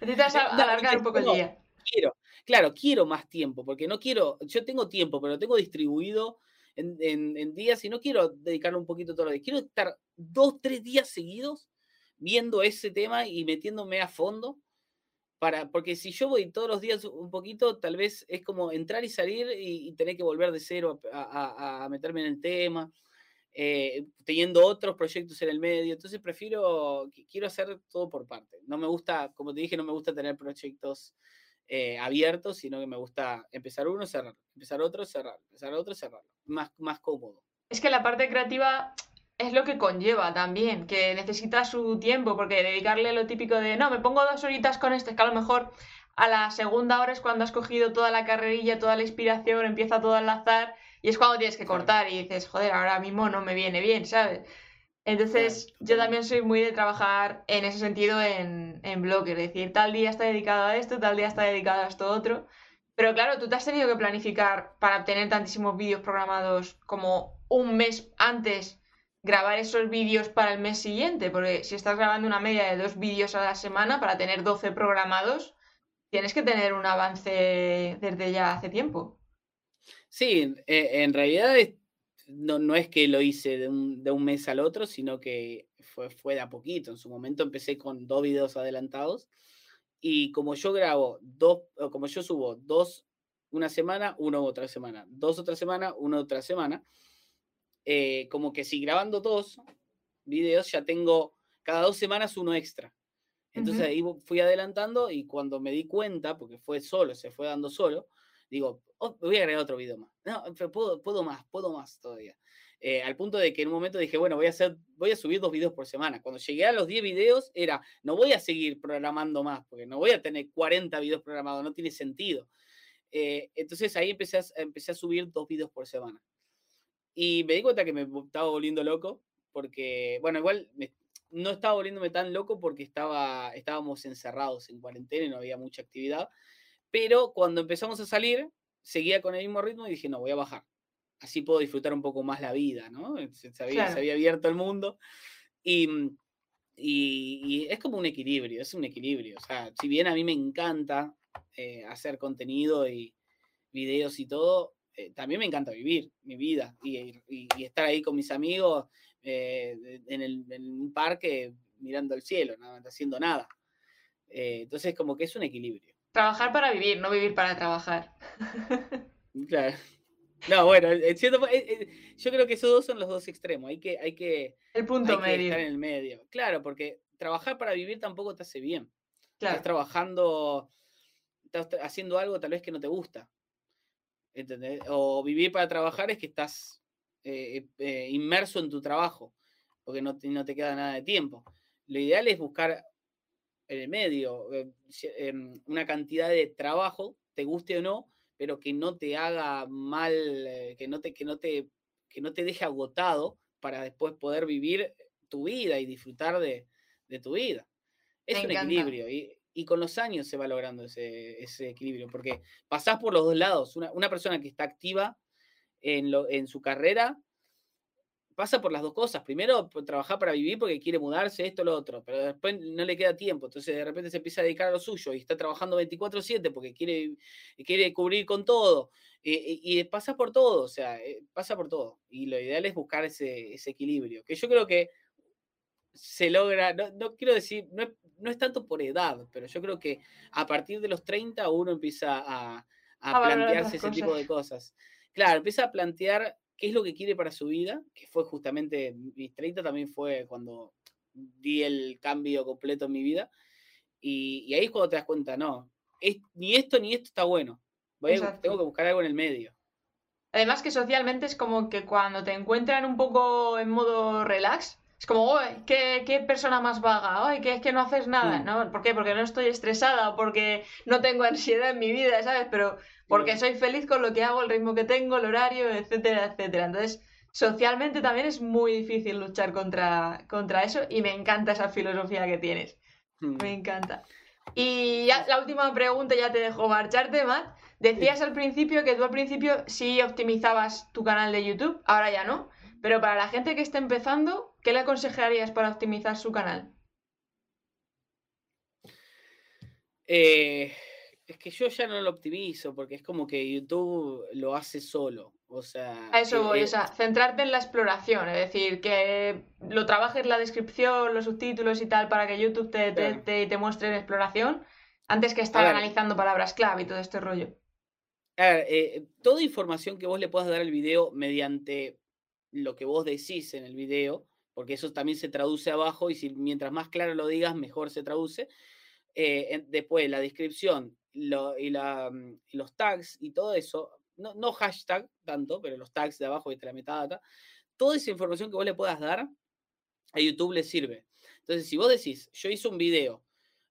Necesitas alargar un poco el día. Quiero, claro, quiero más tiempo, porque no quiero, yo tengo tiempo, pero lo tengo distribuido en, días y no quiero dedicarle un poquito todos los días. Quiero estar dos, tres días seguidos viendo ese tema y metiéndome a fondo. Para, porque si yo voy todos los días un poquito, tal vez es como entrar y salir y, tener que volver de cero a, meterme en el tema. Eh, teniendo otros proyectos en el medio. Entonces prefiero, quiero hacer todo por parte. No me gusta, como te dije, no me gusta tener proyectos eh, abiertos, sino que me gusta empezar uno, cerrar, empezar otro, cerrar, empezar otro, cerrar. Más, más cómodo. Es que la parte creativa es lo que conlleva también, que necesita su tiempo, porque dedicarle lo típico de, no, me pongo dos horitas con este, es que a lo mejor a la segunda hora es cuando has cogido toda la carrerilla, toda la inspiración, empieza todo a enlazar y es cuando tienes que cortar y dices, joder, ahora mismo no me viene bien, ¿sabes? Entonces, yo también soy muy de trabajar en ese sentido en, en blog, es decir, tal día está dedicado a esto, tal día está dedicado a esto otro. Pero claro, tú te has tenido que planificar para obtener tantísimos vídeos programados como un mes antes grabar esos vídeos para el mes siguiente, porque si estás grabando una media de dos vídeos a la semana para tener 12 programados, tienes que tener un avance desde ya hace tiempo. Sí, eh, en realidad no, es que lo hice de un, mes al otro, sino que fue, fue de a poquito. En su momento empecé con dos videos adelantados y como yo grabo dos, como yo subo dos una semana, uno otra semana, dos otra semana, uno otra semana, eh, como que si grabando dos videos ya tengo cada dos semanas uno extra. Entonces ahí fui adelantando y cuando me di cuenta, porque fue solo, se fue dando solo, digo, oh, voy a agregar otro video más. No, puedo, puedo más, puedo más todavía. Eh, al punto de que en un momento dije, bueno, voy a, hacer, voy a subir dos videos por semana. Cuando llegué a los 10 videos era, no voy a seguir programando más, porque no voy a tener 40 videos programados, no tiene sentido. Eh, entonces ahí empecé a, empecé a subir dos videos por semana. Y me di cuenta que me estaba volviendo loco, porque, bueno, igual no estaba volviéndome tan loco porque estaba, estábamos encerrados en cuarentena y no había mucha actividad. Pero cuando empezamos a salir, seguía con el mismo ritmo y dije, no, voy a bajar. Así puedo disfrutar un poco más la vida, ¿no? Se, había, se había abierto el mundo. Y, y, es como un equilibrio, es un equilibrio. O sea, si bien a mí me encanta eh, hacer contenido y videos y todo, eh, también me encanta vivir mi vida y, estar ahí con mis amigos eh, en, el, un parque mirando el cielo, no haciendo nada. Eh, entonces, como que es un equilibrio. Trabajar para vivir, no vivir para trabajar. claro. No, bueno, yo creo que esos dos son los dos extremos. Hay que, hay que, el punto medio. estar en el medio. Claro, porque trabajar para vivir tampoco te hace bien. Estás trabajando, estás haciendo algo tal vez que no te gusta. O vivir para trabajar es que estás eh, eh, inmerso en tu trabajo, porque no te, no te queda nada de tiempo. Lo ideal es buscar en el medio eh, em, una cantidad de trabajo, te guste o no, pero que no te haga mal, que, no te, que, no te, que no te deje agotado para después poder vivir tu vida y disfrutar de, tu vida. Es un equilibrio. Y, y con los años se va logrando ese, equilibrio, porque pasás por los dos lados. Una, persona que está activa en, lo, en, su carrera pasa por las dos cosas. Primero, trabajar para vivir porque quiere mudarse, esto, lo otro, pero después no le queda tiempo. Entonces, de repente se empieza a dedicar a lo suyo y está trabajando 24/7 porque quiere, quiere cubrir con todo. Y, pasa por todo, o sea, eh, pasa por todo. Y lo ideal es buscar ese, ese equilibrio, que yo creo que se logra, no, no quiero decir, no es, no es, tanto por edad, pero yo creo que a partir de los 30 uno empieza a, a, plantearse ese tipo de cosas. Claro, empieza a plantear qué es lo que quiere para su vida, que fue justamente, mis 30 también fue cuando di el cambio completo en mi vida, y, y ahí es cuando te das cuenta, no, es, ni esto ni esto está bueno, tengo que buscar algo en el medio. Además que socialmente es como que cuando te encuentran un poco en modo relax, es como, uy, ¿qué, persona más vaga, uy, que es que no haces nada, ¿no? ¿Por qué? Porque no estoy estresada o porque no tengo ansiedad en mi vida, ¿sabes? Pero porque soy feliz con lo que hago, el ritmo que tengo, el horario, etcétera, etcétera. Entonces, socialmente también es muy difícil luchar contra, contra eso y me encanta esa filosofía que tienes. Hmm. Me encanta. Y ya, la última pregunta, ya te dejo marcharte, Matt. Decías al principio que tú al principio sí optimizabas tu canal de YouTube, ahora ya no. Pero para la gente que está empezando, ¿qué le aconsejarías para optimizar su canal? Eh, es que yo ya no lo optimizo porque es como que YouTube lo hace solo. O sea. A eso voy, o sea, centrarte en la exploración, es decir, que lo trabajes la descripción, los subtítulos y tal para que YouTube te, te, muestre en exploración antes que estar analizando palabras clave y todo este rollo. A ver, eh, toda información que vos le puedas dar al video mediante lo que vos decís en el video, porque eso también se traduce abajo y si mientras más claro lo digas, mejor se traduce. Eh, después la descripción mm, y, los tags y todo eso, no, no, hashtag tanto, pero los tags de abajo y la metadata, toda esa información que vos le puedas dar a YouTube le sirve. Entonces, si vos decís, yo hice un video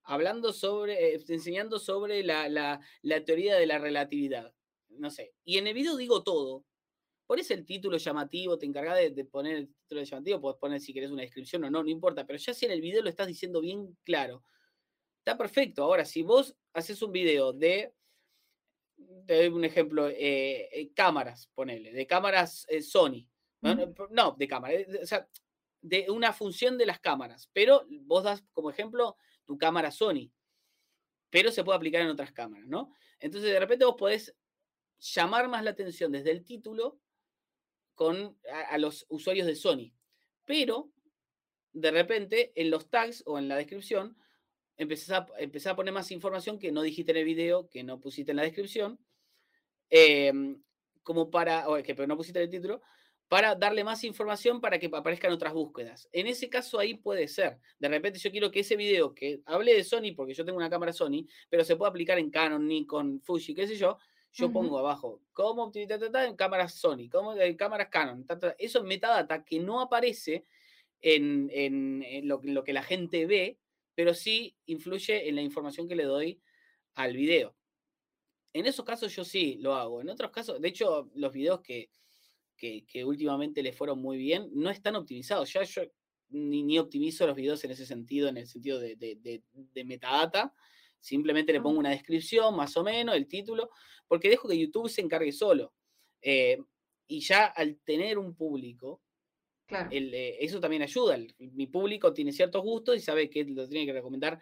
hablando sobre, eh, enseñando sobre la, la, la, teoría de la relatividad, no sé, y en el video digo todo, pones el título llamativo, te encargas de, poner el título llamativo, puedes poner si querés una descripción o no, no importa, pero ya si en el video lo estás diciendo bien claro, está perfecto. Ahora, si vos haces un video de, te doy un ejemplo, eh, eh, cámaras, ponele, de cámaras Sony, no, de cámara, o sea, de una función de las cámaras, pero vos das como ejemplo tu cámara Sony, pero se puede aplicar en otras cámaras, ¿no? Entonces de repente vos podés llamar más la atención desde el título con, a, los usuarios de Sony, pero de repente en los tags o en la descripción empezás a, a poner más información que no dijiste en el video, que no pusiste en la descripción, em, como para, que pero no pusiste el título, para darle más información para que aparezcan otras búsquedas. En ese caso ahí puede ser. De repente yo quiero que ese video que hable de Sony, porque yo tengo una cámara Sony, pero se puede aplicar en Canon, Nikon, Fuji, qué sé yo, yo pongo abajo, cómo optimizar en cámaras Sony, cómo en cámaras Canon. eso es metadata que no aparece en, lo, lo que la gente ve, pero sí influye en la información que le doy al video. En esos casos yo sí lo hago. En otros casos, de hecho, los videos que, que, últimamente le fueron muy bien, no están optimizados. Ya yo ni, optimizo los videos en ese sentido, en el sentido de, metadata. Simplemente le pongo una descripción, más o menos, el título, porque dejo que YouTube se encargue solo. Eh, y ya al tener un público, eh, eso también ayuda. mi público tiene ciertos gustos y sabe que lo tiene que recomendar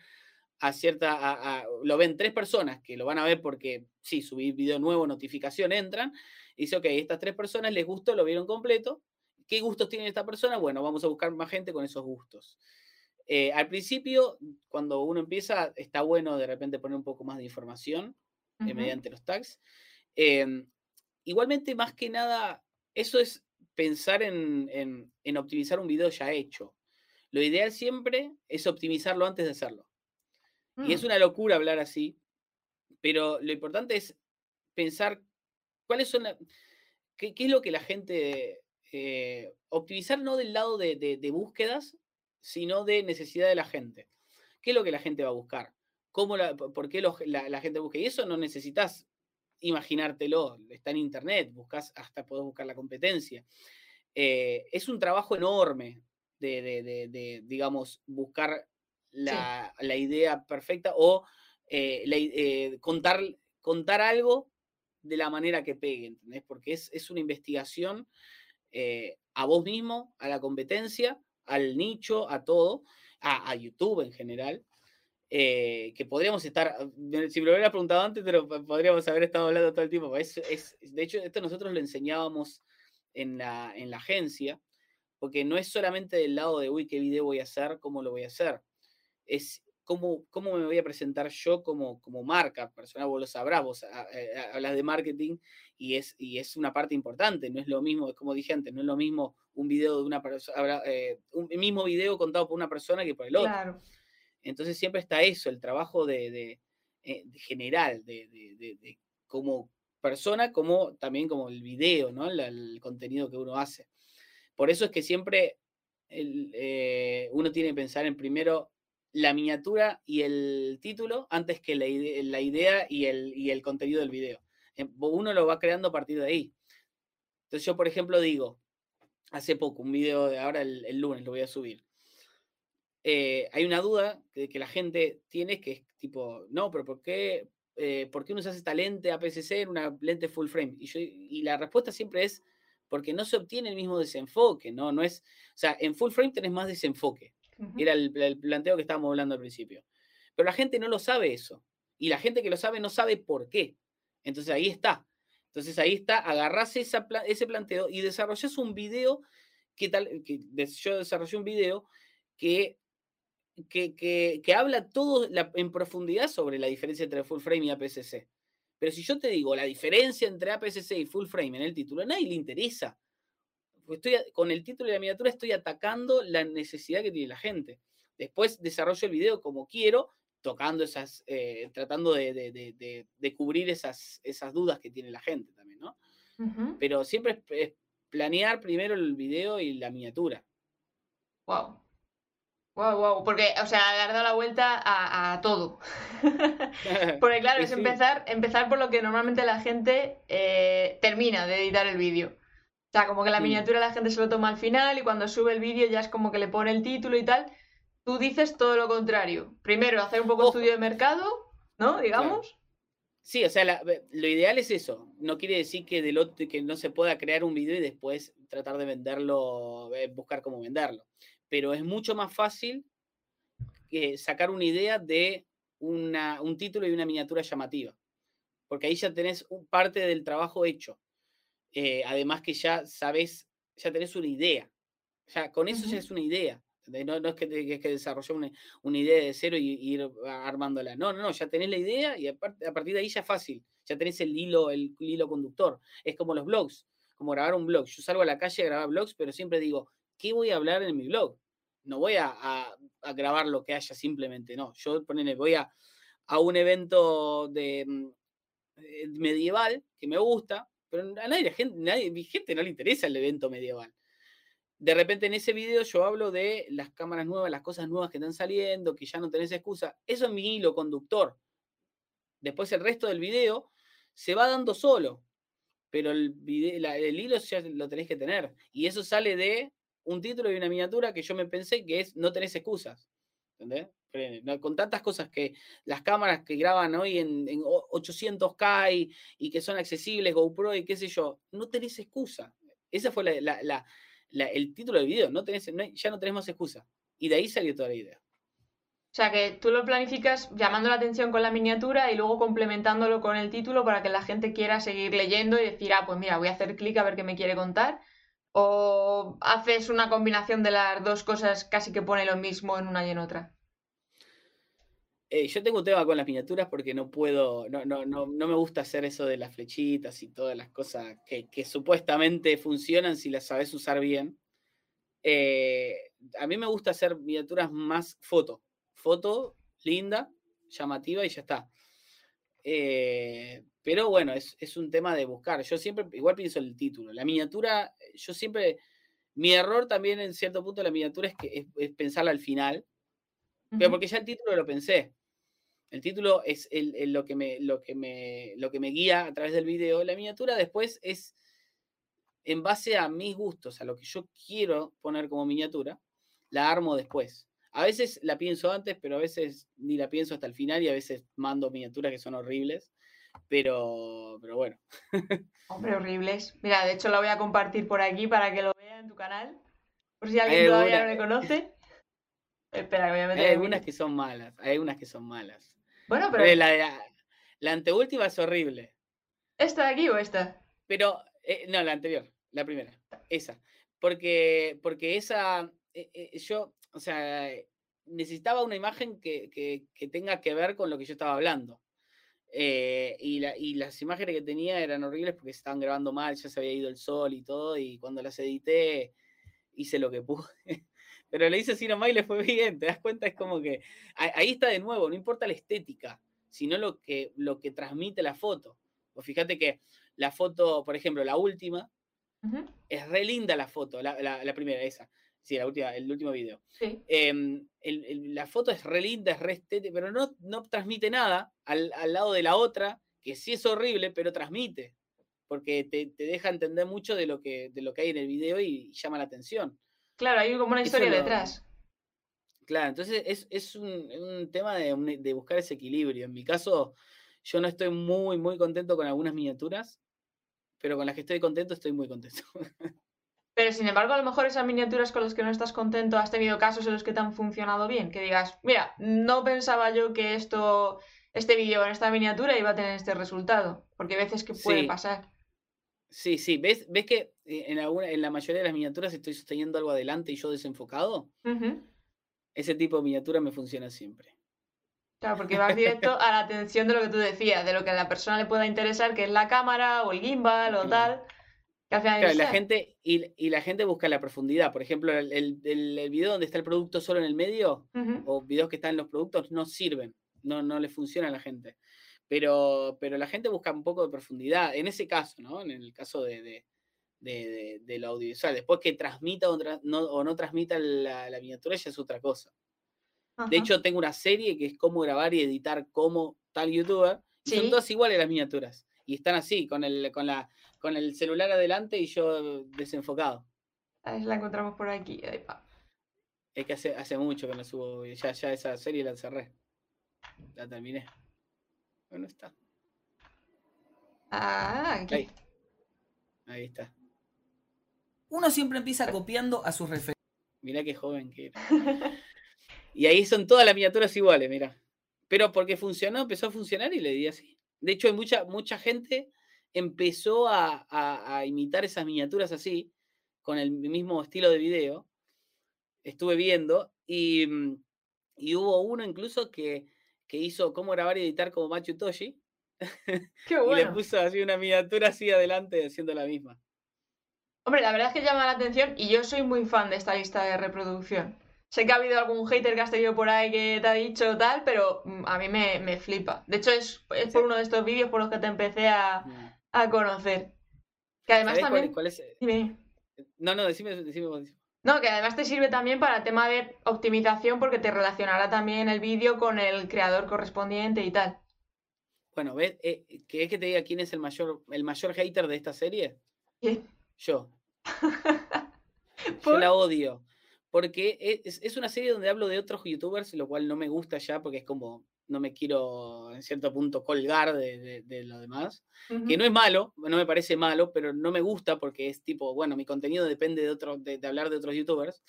a cierta. lo ven tres personas que lo van a ver porque, sí, subí video nuevo, notificación, entran dice, ok, estas tres personas les gustó, lo vieron completo. ¿Qué gustos tiene esta persona? Bueno, vamos a buscar más gente con esos gustos. Eh, al principio, cuando uno empieza, está bueno de repente poner un poco más de información eh, mediante los tags. Em, igualmente, más que nada, eso es pensar en, optimizar un video ya hecho. Lo ideal siempre es optimizarlo antes de hacerlo. Y es mm. una locura hablar así, pero lo importante es pensar ¿Cuáles son qué, es lo que la gente... Eh, optimizar no del lado de, búsquedas, sino de necesidad de la gente. ¿Qué es lo que la gente va a buscar? ¿Cómo ¿Por qué la, gente busca? Y eso no necesitas imaginártelo, está en internet, buscas, hasta podés buscar la competencia. Eh, es un trabajo enorme de, digamos, buscar la, idea perfecta o eh, contar, contar algo de la manera que pegue, ¿entendés? Porque es, una investigación eh, a vos mismo, a la competencia, al nicho, a todo, a, YouTube en general, eh, que podríamos estar, si me lo hubiera preguntado antes, pero podríamos haber estado hablando todo el tiempo. Es, de hecho, esto nosotros lo enseñábamos en la, en la agencia, porque no es solamente del lado de, uy, qué video voy a hacer, cómo lo voy a hacer. Es cómo, cómo me voy a presentar yo como, como marca personal, vos lo sabrás, vos ah, eh, hablas de marketing y es, y es una parte importante, no es lo mismo, como dije antes, no es lo mismo un video de una persona, eh, un mismo video contado por una persona que por el otro. Entonces siempre está eso, el trabajo de, de, eh, general, de, de, como persona, como también como el video, ¿no? el contenido que uno hace. Por eso es que siempre uno tiene que pensar en primero la miniatura y el título antes que la, idea y el, el, contenido del video. Em, uno lo va creando a partir de ahí. Entonces yo, por ejemplo, digo, hace poco, un video de ahora el, lunes lo voy a subir. Eh, hay una duda que, que, la gente tiene que es tipo, no, pero ¿por qué, eh, ¿por qué uno hace esta lente APS-C en una lente full frame? Y, yo, y la respuesta siempre es porque no se obtiene el mismo desenfoque, ¿no? no es, o sea, en full frame tenés más desenfoque. Era el, planteo que estábamos hablando al principio. Pero la gente no lo sabe eso. Y la gente que lo sabe no sabe por qué. Entonces ahí está. Entonces ahí está, agarrás ese planteo y desarrollas un video que tal, que yo desarrollé un video que, que, que, habla todo en profundidad sobre la diferencia entre full frame y APS-C. Pero si yo te digo la diferencia entre APS-C y full frame en el título, a nadie le interesa estoy, con el título de la miniatura estoy atacando la necesidad que tiene la gente. Después desarrollo el video como quiero, tocando esas, eh, tratando de, cubrir esas, esas dudas que tiene la gente también, ¿no? Pero siempre es, planear primero el video y la miniatura. Wow. Wow, wow, porque, o sea, has dado la vuelta a, todo. porque claro, es empezar, empezar por lo que normalmente la gente eh, termina de editar el vídeo. O sea, como que la miniatura la gente se lo toma al final y cuando sube el vídeo ya es como que le pone el título y tal. Tú dices todo lo contrario. Primero, hacer un poco de estudio de mercado, ¿no? Digamos. Sí, o sea, lo ideal es eso. No quiere decir que, del que no se pueda crear un video y después tratar de venderlo, eh, buscar cómo venderlo. Pero es mucho más fácil que sacar una idea de una, un título y una miniatura llamativa. Porque ahí ya tenés parte del trabajo hecho. Eh, además que ya sabes, ya tenés una idea. Ya, con eso ya es una idea. No, es que tenés que desarrollar una, idea de cero y, ir armándola. No, no, no, ya tenés la idea y a, partir de ahí ya es fácil. Ya tenés el hilo, el hilo conductor. Es como los blogs, como grabar un blog. Yo salgo a la calle a grabar blogs, pero siempre digo, ¿qué voy a hablar en mi blog? No voy a, grabar lo que haya simplemente, no. Yo ponele, voy a, a un evento de mm, eh, medieval que me gusta, pero a nadie, gente, gente no le interesa el evento medieval de repente en ese video yo hablo de las cámaras nuevas, las cosas nuevas que están saliendo, que ya no tenés excusa. Eso es mi hilo conductor. Después el resto del video se va dando solo, pero el, el hilo ya lo tenés que tener. Y eso sale de un título y una miniatura que yo me pensé que es no tenés excusas. ¿Entendés? Con tantas cosas que las cámaras que graban hoy en, 800K y, que son accesibles, GoPro y qué sé yo, no tenés excusa. Esa fue el título del video, no tenés, ya no tenemos excusa. Y de ahí salió toda la idea. O sea que tú lo planificas llamando la atención con la miniatura y luego complementándolo con el título para que la gente quiera seguir leyendo y decir, ah, pues mira, voy a hacer clic a ver qué me quiere contar. O haces una combinación de las dos cosas casi que pone lo mismo en una y en otra. Eh, yo tengo un tema con las miniaturas porque no puedo, no, no, no, no, me gusta hacer eso de las flechitas y todas las cosas que, que supuestamente funcionan si las sabes usar bien. Eh, a mí me gusta hacer miniaturas más foto. Foto linda, llamativa y ya está. Eh, pero bueno, es, es, un tema de buscar. Yo siempre, igual pienso el título. La miniatura, yo siempre, mi error también en cierto punto de la miniatura es, que, es, pensarla al final. Pero porque ya el título lo pensé. El título es lo, que me, lo, que me, lo que me guía a través del video. La miniatura después es en base a mis gustos, a lo que yo quiero poner como miniatura, la armo después. A veces la pienso antes, pero a veces ni la pienso hasta el final y a veces mando miniaturas que son horribles. Pero, pero bueno. Hombre, horribles. Mira, de hecho la voy a compartir por aquí para que lo vea en tu canal. Por si alguien todavía no me conoce. Espera, voy a meter. Hay algunas que son malas. Hay algunas que son malas. Bueno, pero. La, la, anteúltima es horrible. ¿Esta de aquí o esta? Pero, eh, no, la anterior, la primera, esa. Porque, porque esa, eh, eh, yo, o sea, necesitaba una imagen que, que, tenga que ver con lo que yo estaba hablando. y, la, y, las imágenes que tenía eran horribles porque se estaban grabando mal, ya se había ido el sol y todo, y cuando las edité hice lo que pude pero le así nomás y le fue bien, te das cuenta, es como que ahí está de nuevo, no importa la estética, sino lo que, lo que transmite la foto. O fíjate que la foto, por ejemplo, la última, es re linda la foto, la, primera, esa. Sí, la última, el último video. Em, la foto es re linda, es re estética, pero no, no transmite nada al, lado de la otra, que sí es horrible, pero transmite. Porque te, deja entender mucho de lo, que, de lo que hay en el video y llama la atención. Claro, hay como una historia detrás. Claro, entonces es, es un, tema de, buscar ese equilibrio. En mi caso, yo no estoy muy, muy contento con algunas miniaturas, pero con las que estoy contento estoy muy contento. Pero sin embargo, a lo mejor esas miniaturas con las que no estás contento, has tenido casos en los que te han funcionado bien. Que digas, mira, no pensaba yo que esto, este vídeo en esta miniatura iba a tener este resultado. Porque hay veces que puede pasar. Sí, sí, ¿ves, ves que eh, en, alguna, en la mayoría de las miniaturas estoy sosteniendo algo adelante y yo desenfocado? Ese tipo de miniatura me funciona siempre. Claro, porque vas directo a la atención de lo que tú decías, de lo que a la persona le pueda interesar, que es la cámara o el gimbal o tal. la gente, y, la gente busca la profundidad. Por ejemplo, el, el, video donde está el producto solo en el medio, o videos que están en los productos, no sirven, no, no le funciona a la gente. Pero, pero la gente busca un poco de profundidad, en ese caso, ¿no? En el caso de, de, lo audiovisual. Después que transmita o, no, transmita la, miniatura ya es otra cosa. De hecho, tengo una serie que es cómo grabar y editar como tal youtuber. Y Son todas iguales las miniaturas. Y están así, con el, con la, con el celular adelante y yo desenfocado. La encontramos por aquí. Es que hace, hace mucho que no subo. Ya, ya esa serie la cerré. La terminé. Bueno, está. Ah, aquí. Ahí está. Uno siempre empieza copiando a sus referentes. Mirá qué joven que era. y ahí son todas las miniaturas iguales, mira. Pero porque funcionó, empezó a funcionar y le di así. De hecho, hay mucha, mucha gente empezó a, imitar esas miniaturas así, con el mismo estilo de video. Estuve viendo y, mm, hubo uno incluso que, hizo cómo grabar y editar como Machu Toshi. Qué bueno. y le puso así una miniatura así adelante haciendo la misma. Hombre, la verdad es que llama la atención y yo soy muy fan de esta lista de reproducción. Sé que ha habido algún hater que has tenido por ahí que te ha dicho tal, pero mm, a mí me, flipa. De hecho, es, por uno de estos vídeos por los que te empecé a, mm. conocer. Que además también... Cuál, es? Dime. No, no, decime, decime, No, que además te sirve también para el tema de optimización porque te relacionará también el vídeo con el creador correspondiente y tal. Bueno, ¿ves? Eh, ¿Querés que te diga quién es el mayor, el mayor hater de esta serie? ¿Quién? Yo. Yo la odio. Porque e, es, una serie donde hablo de otros youtubers, lo cual no me gusta ya porque es como, no me quiero en cierto punto colgar de, de, lo demás. Que no es malo, no me parece malo, pero no me gusta porque es tipo, bueno, mi contenido depende de, otro, de, hablar de otros youtubers.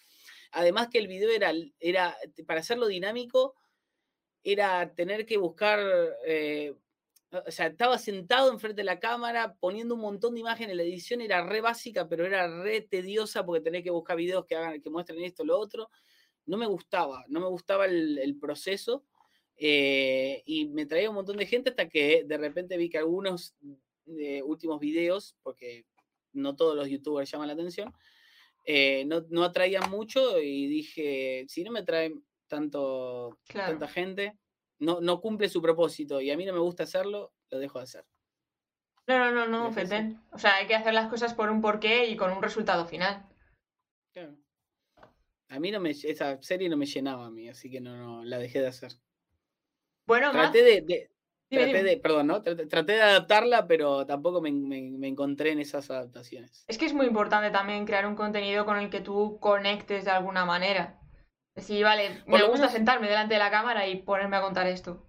Además que el video era, era para hacerlo dinámico, era tener que buscar eh, o sea, estaba sentado enfrente de la cámara poniendo un montón de imágenes. La edición era re básica, pero era re tediosa porque tenés que buscar videos que, hagan, que muestren esto, lo otro. No me gustaba, no me gustaba el, proceso. Eh, y me traía un montón de gente hasta que de repente vi que algunos eh, últimos videos, porque no todos los youtubers llaman la atención, eh, no, no, atraían mucho y dije, si no me traen tanto, tanta gente, no, no cumple su propósito y a mí no me gusta hacerlo, lo dejo de hacer. No, no, no, no, Feten. O sea, hay que hacer las cosas por un porqué y con un resultado final. Claro. A mí no me, esa serie no me llenaba a mí, así que no, no la dejé de hacer. Bueno, traté de, traté de, perdón, ¿no? Traté, de adaptarla, pero tampoco me, me, encontré en esas adaptaciones. Es que es muy importante también crear un contenido con el que tú conectes de alguna manera. Sí, vale, me gusta sentarme delante de la cámara y ponerme a contar esto.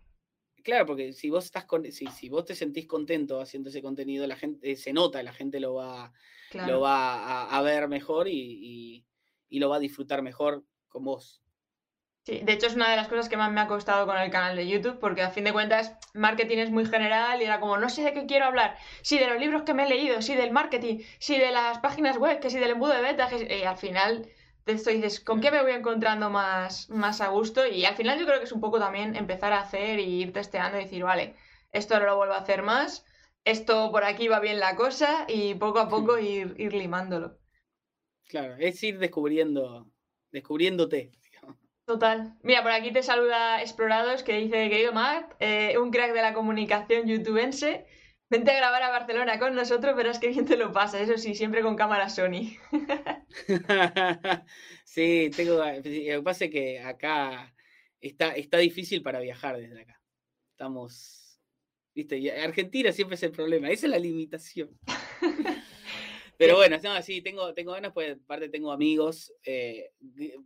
Claro, porque si vos estás con, si, si vos te sentís contento haciendo ese contenido, la gente se nota, la gente lo va, lo va a, ver mejor y, lo va a disfrutar mejor con vos. Sí, de hecho es una de las cosas que más me ha costado con el canal de YouTube, porque a fin de cuentas marketing es muy general y era como, no sé de qué quiero hablar, sí de los libros que me he leído, sí del marketing, sí de las páginas web, que sí del embudo de ventas, y al final esto dices, ¿con qué me voy encontrando más, más a gusto? Y al final yo creo que es un poco también empezar a hacer y ir testeando y decir, vale, esto no lo vuelvo a hacer más, esto por aquí va bien la cosa y poco a poco ir, ir limándolo. Claro, es ir descubriendo, descubriéndote. Total. Mira, por aquí te saluda Explorados que dice, querido Matt, eh, un crack de la comunicación youtubense, Vente a grabar a Barcelona con nosotros, verás que bien te lo pasa. Eso sí, siempre con cámara Sony. sí, tengo. Lo que pasa es que acá está, está difícil para viajar desde acá. Estamos. ¿Viste? Argentina siempre es el problema. Esa es la limitación. Pero bueno, no, sí, tengo, tengo ganas, pues aparte tengo amigos, eh,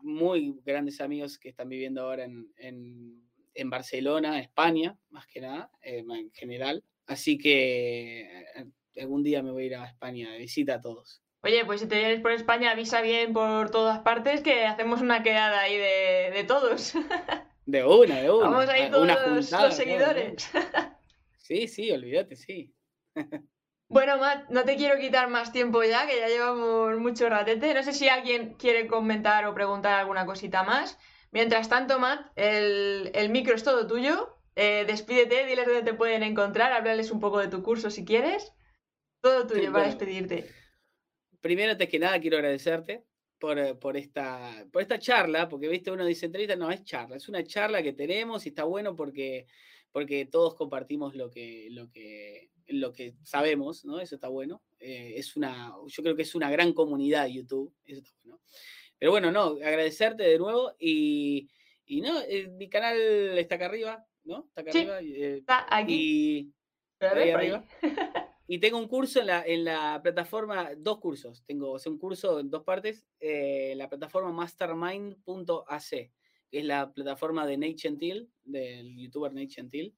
muy grandes amigos que están viviendo ahora en, en, Barcelona, España, más que nada, eh, en general. Así que eh, algún día me voy a ir a España de visita a todos. Oye, pues si te vienes por España, avisa bien por todas partes que hacemos una quedada ahí de, todos. De una, de una. Vamos a ir todos los seguidores. Sí, sí, olvídate, sí. Bueno, Matt, no te quiero quitar más tiempo ya, que ya llevamos mucho ratete. No sé si alguien quiere comentar o preguntar alguna cosita más. Mientras tanto, Matt, el, el micro es todo tuyo. Eh, despídete, diles dónde te pueden encontrar, háblales un poco de tu curso si quieres. Todo tuyo para despedirte. primero, antes que nada, quiero agradecerte por, eh, por, esta, por esta charla, porque viste, uno dice entrevista, no, es charla, es una charla que tenemos y está bueno porque, porque todos compartimos lo que, lo que, lo que sabemos, ¿no? Eso está bueno. Eh, es una, yo creo que es una gran comunidad YouTube, eso está bueno. Pero bueno, no, agradecerte de nuevo y, y no, eh, mi canal está acá arriba, ¿no? Está acá Sí, arriba. eh, Está aquí. y, ahí arriba. y tengo un curso en la, en la plataforma, dos cursos. Tengo o sea, un curso en dos partes, eh, la plataforma mastermind.ac, que es la plataforma de Nate Gentil, del youtuber Nate Gentil.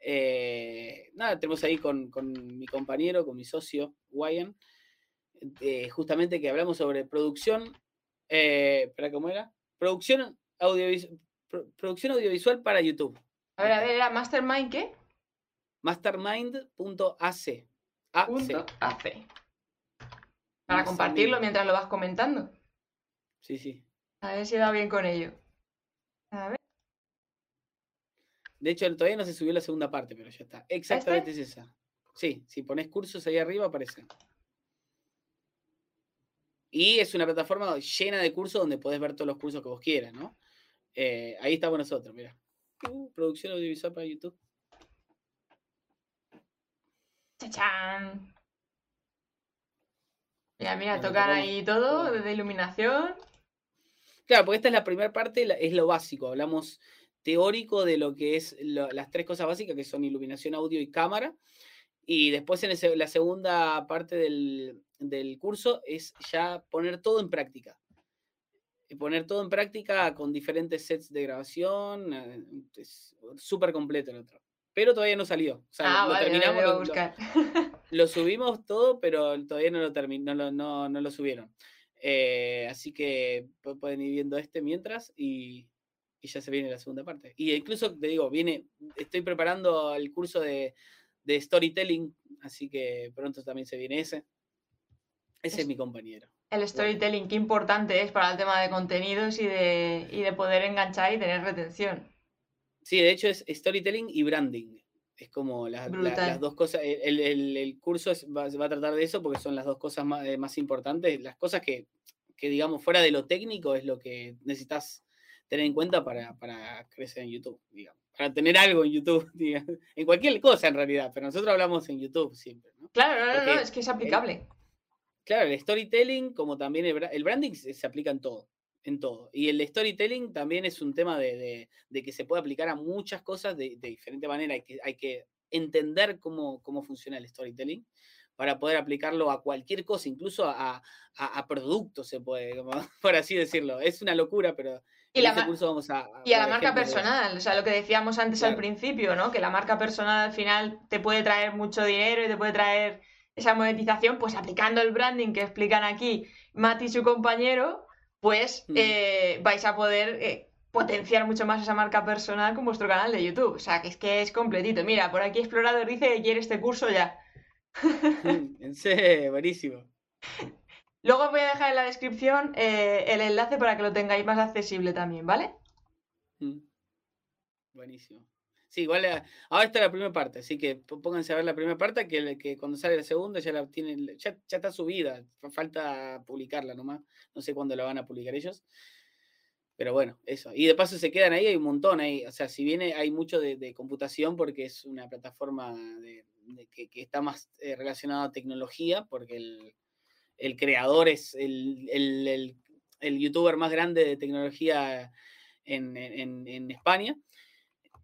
Eh, nada, tenemos ahí con, con mi compañero, con mi socio, Wyan, justamente que hablamos sobre producción, ¿espera cómo era? Producción, audiovis- pro- producción audiovisual para YouTube. A ver, a ver, ¿era Mastermind qué? Mastermind.ac. AC. Para compartirlo mientras lo vas comentando. Sí, sí. A ver si va bien con ello. A ver. De hecho, todavía no se subió la segunda parte, pero ya está. Exactamente es esa. Sí, si pones cursos ahí arriba aparece. Y es una plataforma llena de cursos donde podés ver todos los cursos que vos quieras, ¿no? Eh, ahí estamos nosotros, mira. Uh, producción audiovisual para YouTube. ¡Chachán! Mira, mira, Bueno, tocan ahí todo, desde iluminación. Claro, porque esta es la primera parte, es lo básico. Hablamos teórico de lo que es lo- las tres cosas básicas, que son iluminación, audio y cámara. Y después en ese- la segunda parte del, del curso es ya poner todo en práctica. Poner todo en práctica con diferentes sets de grabación. eh, Es súper completo el otro. Pero todavía no salió. O sea, ah, lo, vale, terminamos, lo subimos todo, pero todavía no lo, termi- no no, no lo subieron. Eh, así que pu- pueden ir viendo este mientras y, y ya se viene la segunda parte. Y incluso, te digo, viene, estoy preparando el curso de, de storytelling, así que pronto también se viene ese. Ese es Es- mi compañero. El storytelling, qué importante es para el tema de contenidos y de, y de poder enganchar y tener retención. Sí, de hecho es storytelling y branding. Es como la- las dos cosas. El, el- el curso es- va, va a tratar de eso porque son las dos cosas más, eh, más importantes. Las cosas que, que, digamos, fuera de lo técnico es lo que necesitas tener en cuenta para, para crecer en YouTube, digamos. Para tener algo en YouTube, digamos. En cualquier cosa en realidad, pero nosotros hablamos en YouTube siempre, ¿no? Claro, no, no, no, Porque es que es aplicable. Claro, el storytelling, como también el, el branding, se, se aplica en todo, en todo. Y el storytelling también es un tema de, de- de que se puede aplicar a muchas cosas de, de diferente manera. Hay que, hay que entender cómo, cómo funciona el storytelling para poder aplicarlo a cualquier cosa, incluso a, a- a productos se puede, como, por así decirlo. Es una locura, pero Y, en la este curso vamos a... y a la marca de personal, o sea, lo que decíamos antes al principio, ¿no? Que la marca personal al final te puede traer mucho dinero y te puede traer esa monetización, pues aplicando el branding que explican aquí Mati y su compañero, pues Mm. eh, vais a poder eh, potenciar mucho más esa marca personal con vuestro canal de YouTube. O sea, que es que es completito. Mira, por aquí Explorador dice que quiere este curso ya. Mm, serio, buenísimo. Luego os voy a dejar en la descripción eh, el enlace para que lo tengáis más accesible también, ¿vale? Mm. Buenísimo. Sí, igual eh, ahora está la primera parte, así que pónganse a ver la primera parte, que, que cuando sale la segunda ya la tienen, ya, ya está subida, fa- falta publicarla nomás, no sé cuándo la van a publicar ellos. Pero bueno, eso. Y de paso se quedan ahí, hay un montón ahí. O sea, si viene, hay mucho de, de computación porque es una plataforma de- que, que está más eh, relacionada a tecnología, porque el, el creador es el, el- el- el youtuber más grande de tecnología en, en- en España.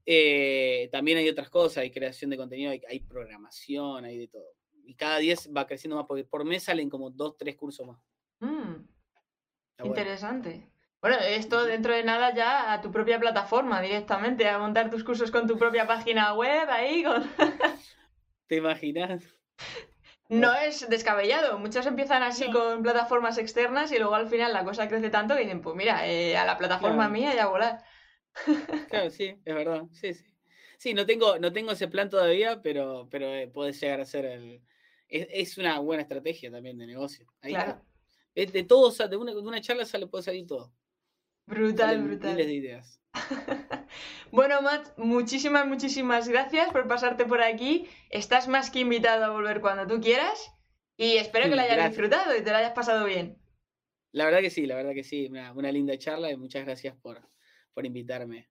Eh, también hay otras cosas, hay creación de contenido, hay, hay programación, hay de todo. Y cada día va creciendo más, porque por mes salen como dos, tres cursos más. Mm, interesante. Bueno, esto dentro de nada ya a tu propia plataforma directamente, a montar tus cursos con tu propia página web ahí, con... ¿Te imaginas? No es descabellado. Muchos empiezan así con plataformas externas y luego al final la cosa crece tanto que dicen, pues mira, eh, a la plataforma Claro. mía y a volar. Claro, sí, es verdad. Sí, sí. Sí, no tengo, no tengo ese plan todavía, pero, pero eh, puede llegar a ser el. Es, es una buena estrategia también de negocio. Ahí. Claro. Es de todo, de una, de una charla sale, puede salir todo. Brutal, Salen brutal. Miles de ideas. Bueno, Matt, muchísimas, muchísimas gracias por pasarte por aquí. Estás más que invitado a volver cuando tú quieras. Y espero que lo hayas Gracias. disfrutado y te lo hayas pasado bien. La verdad que sí, la verdad que sí, una, una linda charla y muchas gracias por, por invitarme.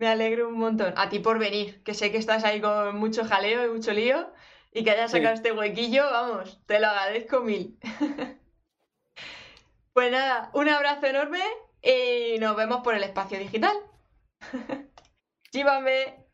Me alegro un montón. A ti por venir, que sé que estás ahí con mucho jaleo y mucho lío y que hayas Sí. sacado este huequillo, vamos, te lo agradezco mil. Pues nada, un abrazo enorme y nos vemos por el espacio digital. Llévame.